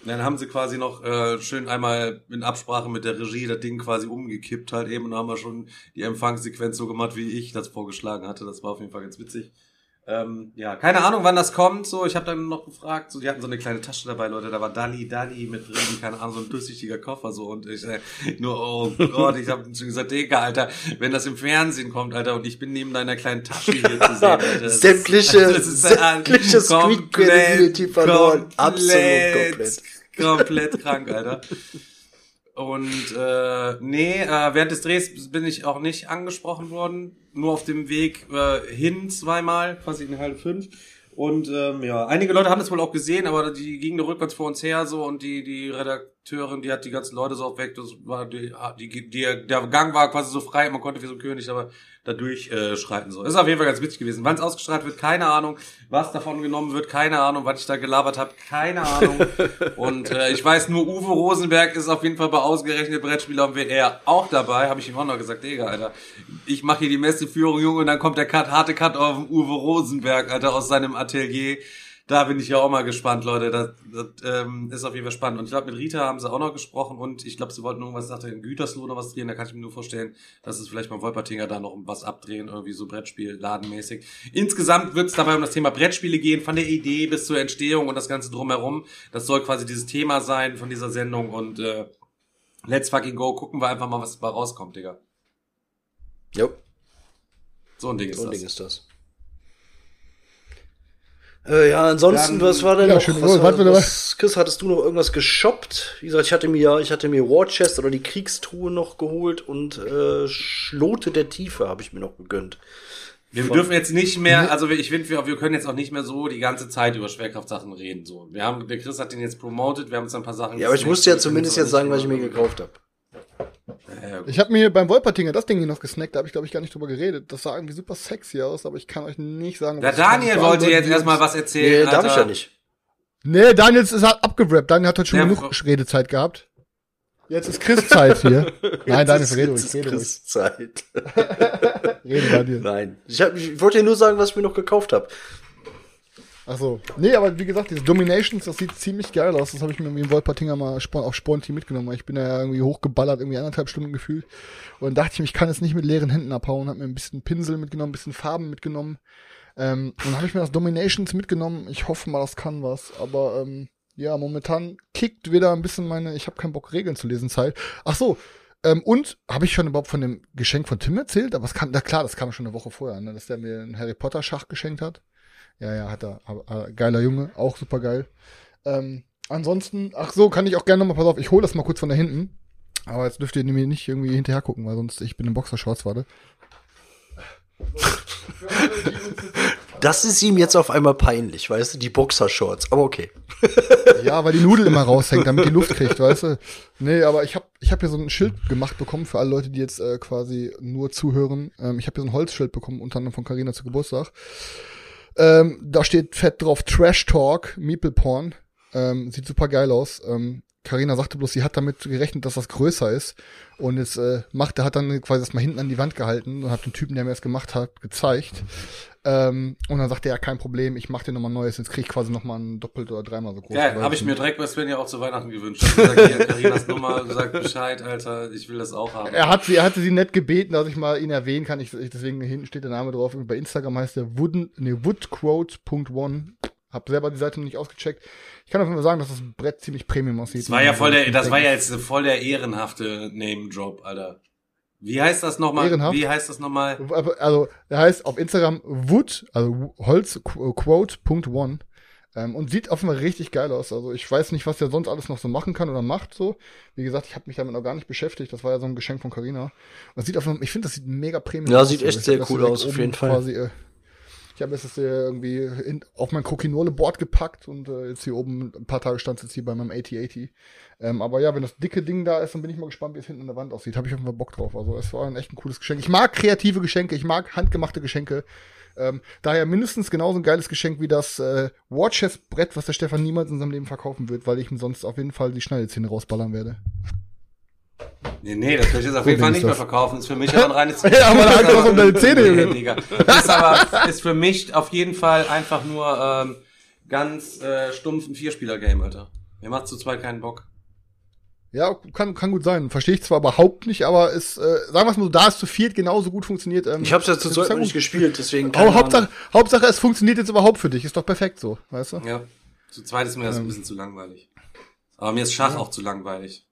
Dann haben sie quasi noch äh, schön einmal in Absprache mit der Regie das Ding quasi umgekippt halt eben und haben wir schon die Empfangssequenz so gemacht, wie ich das vorgeschlagen hatte. Das war auf jeden Fall ganz witzig. Ähm, ja, keine Ahnung, wann das kommt. So, ich habe dann noch gefragt. So, die hatten so eine kleine Tasche dabei, Leute. Da war Dali, Dali mit drin, keine Ahnung, so ein durchsichtiger Koffer so. Und ich äh, nur, oh Gott, ich habe schon gesagt, Digga, Alter, wenn das im Fernsehen kommt, Alter, und ich bin neben deiner kleinen Tasche hier zu sehen, Alter. das ist- Sämtliche- das ist, sämtliche Street Credibility verloren. Absolut komplett. Komplett krank, Alter. Und äh, nee, äh, während des Drehs bin ich auch nicht angesprochen worden. Nur auf dem Weg äh, hin zweimal, quasi in halb fünf. Und ähm, ja, einige Leute haben das wohl auch gesehen, aber die gingen nur rückwärts vor uns her so und die die Redakteurin, die hat die ganzen Leute so weg. Das war die, die, die der Gang war quasi so frei, man konnte wie so ein König aber da durchschreiten äh, schreiten so. Ist auf jeden Fall ganz witzig gewesen. Wann es ausgestrahlt wird, keine Ahnung. Was davon genommen wird, keine Ahnung. Was ich da gelabert habe, keine Ahnung. und äh, ich weiß nur, Uwe Rosenberg ist auf jeden Fall bei ausgerechnet Brettspieler am WR auch dabei. Habe ich ihm auch noch gesagt, Digga, Alter. Ich mache hier die Messeführung, Junge, und dann kommt der Cut, harte Cut auf Uwe Rosenberg, Alter, aus seinem Atelier. Da bin ich ja auch mal gespannt, Leute. Das, das ähm, ist auf jeden Fall spannend. Und ich glaube, mit Rita haben sie auch noch gesprochen und ich glaube, sie wollten irgendwas, sagte in Gütersloh oder was drehen. Da kann ich mir nur vorstellen, dass es vielleicht beim Wolpertinger da noch was abdrehen, irgendwie so Brettspiel, ladenmäßig. Insgesamt wird es dabei um das Thema Brettspiele gehen, von der Idee bis zur Entstehung und das Ganze drumherum. Das soll quasi dieses Thema sein von dieser Sendung und äh, let's fucking go. Gucken wir einfach mal, was dabei rauskommt, Digga. Jo, So ein Ding ist so ein das. Ding ist das. Äh, ja, ansonsten, Dann- was war denn Ja, noch? schön, was, oh, warte, war, warte. was, Chris, hattest du noch irgendwas geshoppt? Wie gesagt, ich hatte mir, ich hatte mir War Chest oder die Kriegstruhe noch geholt und äh, Schlote der Tiefe habe ich mir noch gegönnt. Wir dürfen jetzt nicht mehr, also wir- ich finde, wir, wir können jetzt auch nicht mehr so die ganze Zeit über Schwerkraftsachen reden. So, wir haben, der Chris hat den jetzt promoted, wir haben uns ein paar Sachen. Ja, aber ich musste ja zumindest jetzt sagen, was ich mir gekauft habe. Ja, ja. Ich habe mir beim Wolpertinger das Ding hier noch gesnackt, da habe ich glaube ich gar nicht drüber geredet. Das sah irgendwie super sexy aus, aber ich kann euch nicht sagen, Der was kann. Daniel wollte jetzt erstmal was erzählen. Nee, darf ich ja nicht. Nee, Daniel ist halt abgerappt. Daniel hat heute schon Der- genug Redezeit gehabt. Jetzt ist Chris Zeit hier. Nein, Daniel, Jetzt rede ist ruhig, rede ruhig. Chris Zeit. Rede, Daniel. Nein. Ich, hab, ich wollte dir nur sagen, was ich mir noch gekauft habe. Achso. Nee, aber wie gesagt, diese Dominations, das sieht ziemlich geil aus. Das habe ich mir im Wolpertinger mal auf Spornteam mitgenommen. Ich bin da ja irgendwie hochgeballert, irgendwie anderthalb Stunden gefühlt. Und dachte ich mir, ich kann jetzt nicht mit leeren Händen abhauen. Hab mir ein bisschen Pinsel mitgenommen, ein bisschen Farben mitgenommen. Ähm, und dann habe ich mir das Dominations mitgenommen. Ich hoffe mal, das kann was. Aber ähm, ja, momentan kickt wieder ein bisschen meine, ich habe keinen Bock, Regeln zu lesen Zeit. Ach so, ähm, und habe ich schon überhaupt von dem Geschenk von Tim erzählt? Aber es kam, na klar, das kam schon eine Woche vorher, ne, dass der mir einen Harry Potter Schach geschenkt hat. Ja, ja, hat er. Aber, äh, geiler Junge, auch super geil. Ähm, ansonsten, ach so, kann ich auch gerne nochmal, pass auf, ich hole das mal kurz von da hinten. Aber jetzt dürft ihr mir nicht irgendwie hinterher gucken, weil sonst ich bin im Boxershorts, warte. Das ist ihm jetzt auf einmal peinlich, weißt du, die Boxershorts, aber okay. Ja, weil die Nudel immer raushängt, damit die Luft kriegt, weißt du? Nee, aber ich habe ich hab hier so ein Schild gemacht bekommen für alle Leute, die jetzt äh, quasi nur zuhören. Ähm, ich habe hier so ein Holzschild bekommen, unter anderem von Carina zu Geburtstag. Ähm, da steht fett drauf Trash Talk, Meeple Porn. Ähm, sieht super geil aus. Ähm, Carina sagte bloß, sie hat damit gerechnet, dass das größer ist. Und jetzt äh, macht, er hat dann quasi das mal hinten an die Wand gehalten und hat den Typen, der mir das gemacht hat, gezeigt. Ähm, und dann sagte er, ja, kein Problem, ich mach dir nochmal Neues, jetzt krieg ich quasi nochmal ein doppelt oder dreimal so groß. Ja, habe ich mir direkt bei Sven ja auch zu Weihnachten gewünscht. Ich gesagt, hier, Carinas Nummer, sagt Bescheid, Alter, ich will das auch haben. Er hat sie, er hatte sie nett gebeten, dass ich mal ihn erwähnen kann. Ich, ich deswegen hinten steht der Name drauf. Bei Instagram heißt der Wooden, nee, woodquote.one. Hab selber die Seite noch nicht ausgecheckt. Ich kann auf jeden Fall sagen, dass das Brett ziemlich Premium aussieht. Das war ja voll der, das war ja jetzt voll der ehrenhafte Name-Drop, Alter. Wie heißt das nochmal? Ehrenhaft? Wie heißt das nochmal? Also, er heißt auf Instagram Wood, also Holzquote.one. Ähm, und sieht auf jeden Fall richtig geil aus. Also ich weiß nicht, was der sonst alles noch so machen kann oder macht so. Wie gesagt, ich habe mich damit noch gar nicht beschäftigt. Das war ja so ein Geschenk von Carina. Und das sieht auf jeden Fall, ich finde, das sieht mega Premium Ja, aus. sieht Also echt ich sehr cool aus, auf jeden Fall. Quasi, äh, ich habe das hier irgendwie in, auf mein Coquinole-Board gepackt und äh, jetzt hier oben ein paar Tage stand es jetzt hier bei meinem 8080. Ähm, aber ja, wenn das dicke Ding da ist, dann bin ich mal gespannt, wie es hinten an der Wand aussieht. Habe ich auf jeden Fall Bock drauf. Also es war ein echt ein cooles Geschenk. Ich mag kreative Geschenke, ich mag handgemachte Geschenke. Ähm, daher mindestens genauso ein geiles Geschenk wie das äh, Watches-Brett, was der Stefan niemals in seinem Leben verkaufen wird, weil ich ihm sonst auf jeden Fall die Schneidezähne rausballern werde. Nee, nee, das will ich jetzt auf jeden Fall nicht mehr verkaufen. Ist für mich aber ein reines Ja, aber da hat was um deine Zähne, Nee. Ist aber, ist für mich auf jeden Fall einfach nur ähm, ganz äh, stumpf ein Vierspieler-Game, Alter. Mir macht zu zweit keinen Bock. Ja, kann, kann gut sein. Verstehe ich zwar überhaupt nicht, aber es, äh, sagen wir es mal so, da es zu viert genauso gut funktioniert. Ähm, Ich habe es ja zu zweit nicht gespielt, deswegen Aber keine Hauptsache. Hauptsache, es funktioniert jetzt überhaupt für dich. Ist doch perfekt so, weißt du? Ja. Zu zweit ist mir das ein bisschen zu langweilig. Aber mir ist Schach auch zu langweilig.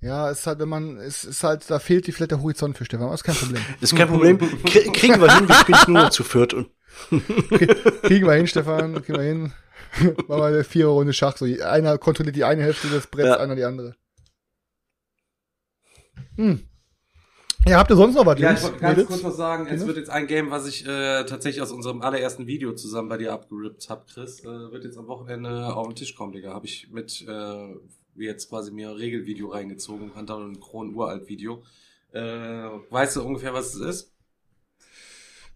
Ja, ist halt, wenn man, es ist halt, da fehlt die vielleicht der Horizont für Stefan, aber ist kein Problem. Ist kein Problem. Krie- Kriegen wir hin, wir spielen nur zu viert und Kriegen wir hin, Stefan, kriegen wir hin. Machen wir eine vier Runde Schach. So, einer kontrolliert die eine Hälfte des Bretts, Ja. einer die andere. Hm. Ja, habt ihr sonst noch was? Ja, ich wollte ganz Mädels? kurz noch sagen, es wird jetzt ein Game, was ich äh, tatsächlich aus unserem allerersten Video zusammen bei dir abgerippt hab, Chris, äh, wird jetzt am Wochenende auf den Tisch kommen, Digga. Habe ich mit äh, jetzt quasi mir ein Regelvideo reingezogen, fand dann ein Kron uralt Video. Äh, weißt du ungefähr, was es ist?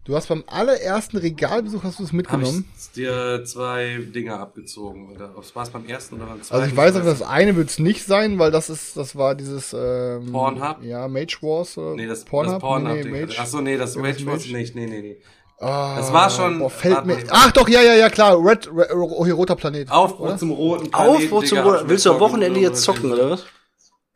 Du hast beim allerersten Regalbesuch hast du es mitgenommen. ich dir zwei Dinger abgezogen. Oder war es beim ersten oder beim zweiten? Also ich weiß aber, nicht. das eine wird es nicht sein, weil das ist, das war dieses ähm, Pornhub? Ja, Mage Wars. Oder Nee, das Pornhub. Das Pornhub nee, nee. Mage. Ach so, nee, das Mage Wars nicht. Nee, nee, nee. Ah, Das war schon- Boah, fällt mir. Ach doch, ja, ja, ja, klar. Red, Red oh, hier roter Planet. Aufbruch oder? zum roten Aufbruch zum mir Willst du am Wochenende jetzt zocken, oder was?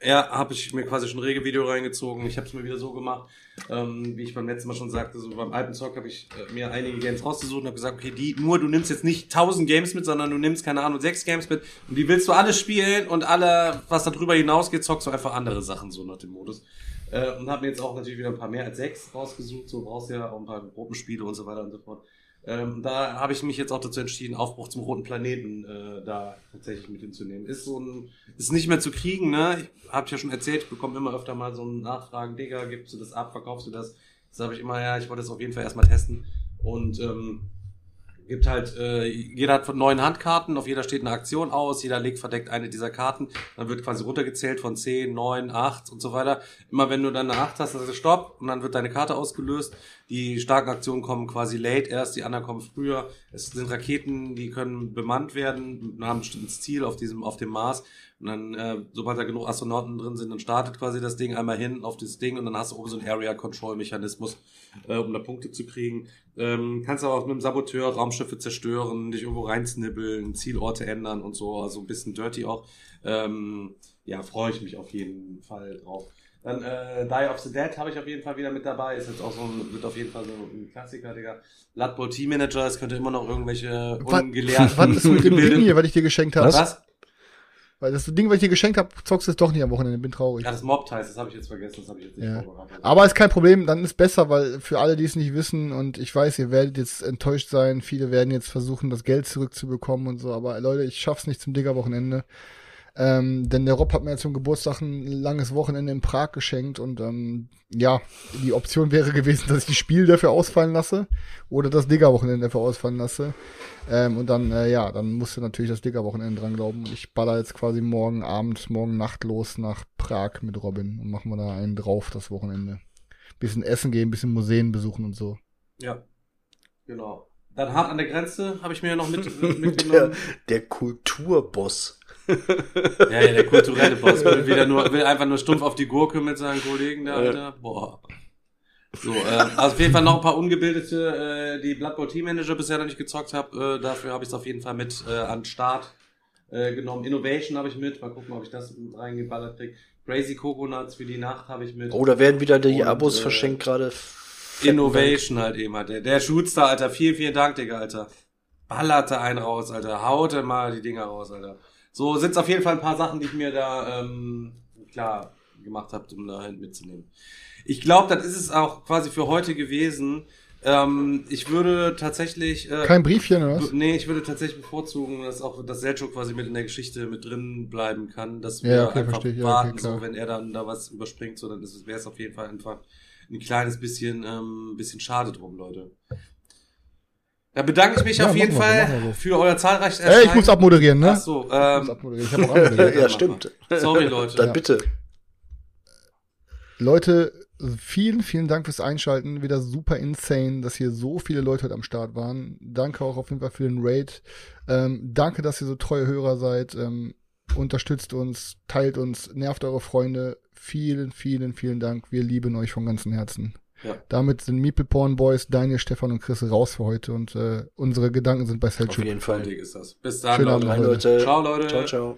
Ja, habe ich mir quasi schon ein Regelvideo reingezogen. Ich habe es mir wieder so gemacht, ähm, wie ich beim letzten Mal schon sagte, so beim alten Zock habe ich äh, mir einige Games rausgesucht und habe gesagt, okay, die nur du nimmst jetzt nicht 1000 Games mit, sondern du nimmst keine Ahnung sechs Games mit und die willst du alle spielen und alle, was darüber hinausgeht, zockst du einfach andere Sachen so nach dem Modus. Äh, und habe mir jetzt auch natürlich wieder ein paar mehr als sechs rausgesucht. So brauchst du ja auch ein paar Gruppenspiele und so weiter und so fort. Ähm, da habe ich mich jetzt auch dazu entschieden, Aufbruch zum roten Planeten äh, da tatsächlich mit hinzunehmen. Ist so ein, ist nicht mehr zu kriegen, ne? Ich hab ja schon erzählt, ich bekomme immer öfter mal so Nachfragen, Digga, gibst du das ab, verkaufst du das? Das habe ich immer, ja, ich wollte das auf jeden Fall erstmal testen. Und ähm, gibt halt, äh, jeder hat von neun Handkarten, auf jeder steht eine Aktion aus, jeder legt verdeckt eine dieser Karten, dann wird quasi runtergezählt von 10, 9, 8 und so weiter. Immer wenn du dann eine 8 hast, dann sagst du Stopp und dann wird deine Karte ausgelöst. Die starken Aktionen kommen quasi late erst, die anderen kommen früher. Es sind Raketen, die können bemannt werden, haben ein bestimmtes Ziel auf diesem, auf dem Mars. Und dann, äh, sobald da genug Astronauten drin sind, dann startet quasi das Ding einmal hin auf das Ding und dann hast du oben so einen Area-Control-Mechanismus, äh, um da Punkte zu kriegen. Ähm, kannst aber auch mit einem Saboteur Raumschiffe zerstören, dich irgendwo reinsnibbeln, Zielorte ändern und so, also ein bisschen dirty auch. Ähm, ja, freue ich mich auf jeden Fall drauf. Dann äh, Die of the Dead habe ich auf jeden Fall wieder mit dabei. Ist jetzt auch so ein, wird auf jeden Fall so ein Klassiker, Digga. Blood Bowl Team Manager, es könnte immer noch irgendwelche ungelehrten. Was ist mit dem Ding hier, was ich dir geschenkt habe? Was? Weil das Ding, was ich dir geschenkt habe, zockst du es doch nicht am Wochenende, bin traurig. Ja, das Mob heißt, das habe ich jetzt vergessen, das habe ich jetzt nicht Ja. vorbereitet. Aber ist kein Problem, dann ist besser, weil für alle, die es nicht wissen, und ich weiß, ihr werdet jetzt enttäuscht sein, viele werden jetzt versuchen, das Geld zurückzubekommen und so, aber Leute, ich schaff's nicht zum Digger-Wochenende. Ähm, denn der Rob hat mir jetzt zum Geburtstag ein langes Wochenende in Prag geschenkt und ähm, ja, die Option wäre gewesen, dass ich das Spiel dafür ausfallen lasse oder das Digger-Wochenende dafür ausfallen lasse. Ähm, und dann, äh, ja, dann musste natürlich das Digger-Wochenende dran glauben. Und ich baller jetzt quasi morgen Abend, morgen Nacht los nach Prag mit Robin und machen wir da einen drauf das Wochenende. Bisschen essen gehen, bisschen Museen besuchen und so. Ja, genau. Dann hart an der Grenze habe ich mir ja noch mit, Der, mitgenommen. der Kulturboss. Ja, ja, der kulturelle Boss will wieder nur, will einfach nur stumpf auf die Gurke mit seinen Kollegen da, Alter. Boah. So, äh, also auf jeden Fall noch ein paar ungebildete, äh, die Blood Bowl Team Manager bisher noch nicht gezockt habe. Äh, dafür habe ich es auf jeden Fall mit äh, an den Start äh, genommen. Innovation habe ich mit. Mal gucken, ob ich das mit reingeballert krieg. Crazy Coconuts für die Nacht habe ich mit. Oh, da werden wieder die Und, Abos äh, verschenkt gerade. Innovation halt eben halt. Der, der Shootster, Alter. Vielen, vielen Dank, Digga, Alter. Ballerte einen raus, Alter. Haute mal die Dinger raus, Alter. So sind's auf jeden Fall ein paar Sachen, die ich mir da ähm, klar gemacht habe, um da halt mitzunehmen. Ich glaube, das ist es auch quasi für heute gewesen. Ähm, ich würde tatsächlich. Äh, Kein Briefchen oder was? Nee, ich würde tatsächlich bevorzugen, dass auch das Selchuk quasi mit in der Geschichte mit drin bleiben kann, dass wir Ja, okay, einfach verstehe ich. Ja, warten, okay, so wenn er dann da was überspringt, so dann es wäre es auf jeden Fall einfach ein kleines bisschen ähm, bisschen schade drum, Leute. Da bedanke ich mich Ja, auf jeden wir so, Fall so. für euer zahlreiches Ey, ich muss abmoderieren, ne? Ach so, Ich muss ähm, abmoderieren. Ich hab auch abmoderiert. ja, stimmt. sorry Leute. Dann bitte. Leute, vielen, vielen Dank fürs Einschalten. Wieder super insane, dass hier so viele Leute heute am Start waren. Danke auch auf jeden Fall für den Raid. Ähm, danke, dass ihr so treue Hörer seid. Ähm, unterstützt uns, teilt uns, nervt eure Freunde. Vielen, vielen, vielen Dank. Wir lieben euch von ganzem Herzen. Ja. Damit sind Meeple Porn Boys, Daniel, Stefan und Chris raus für heute und äh, unsere Gedanken sind bei Auf Selchuk. jeden Fall. Ist das. Bis dann, Schönen Leute. Abend, Leute. Ciao, Leute. Ciao, ciao.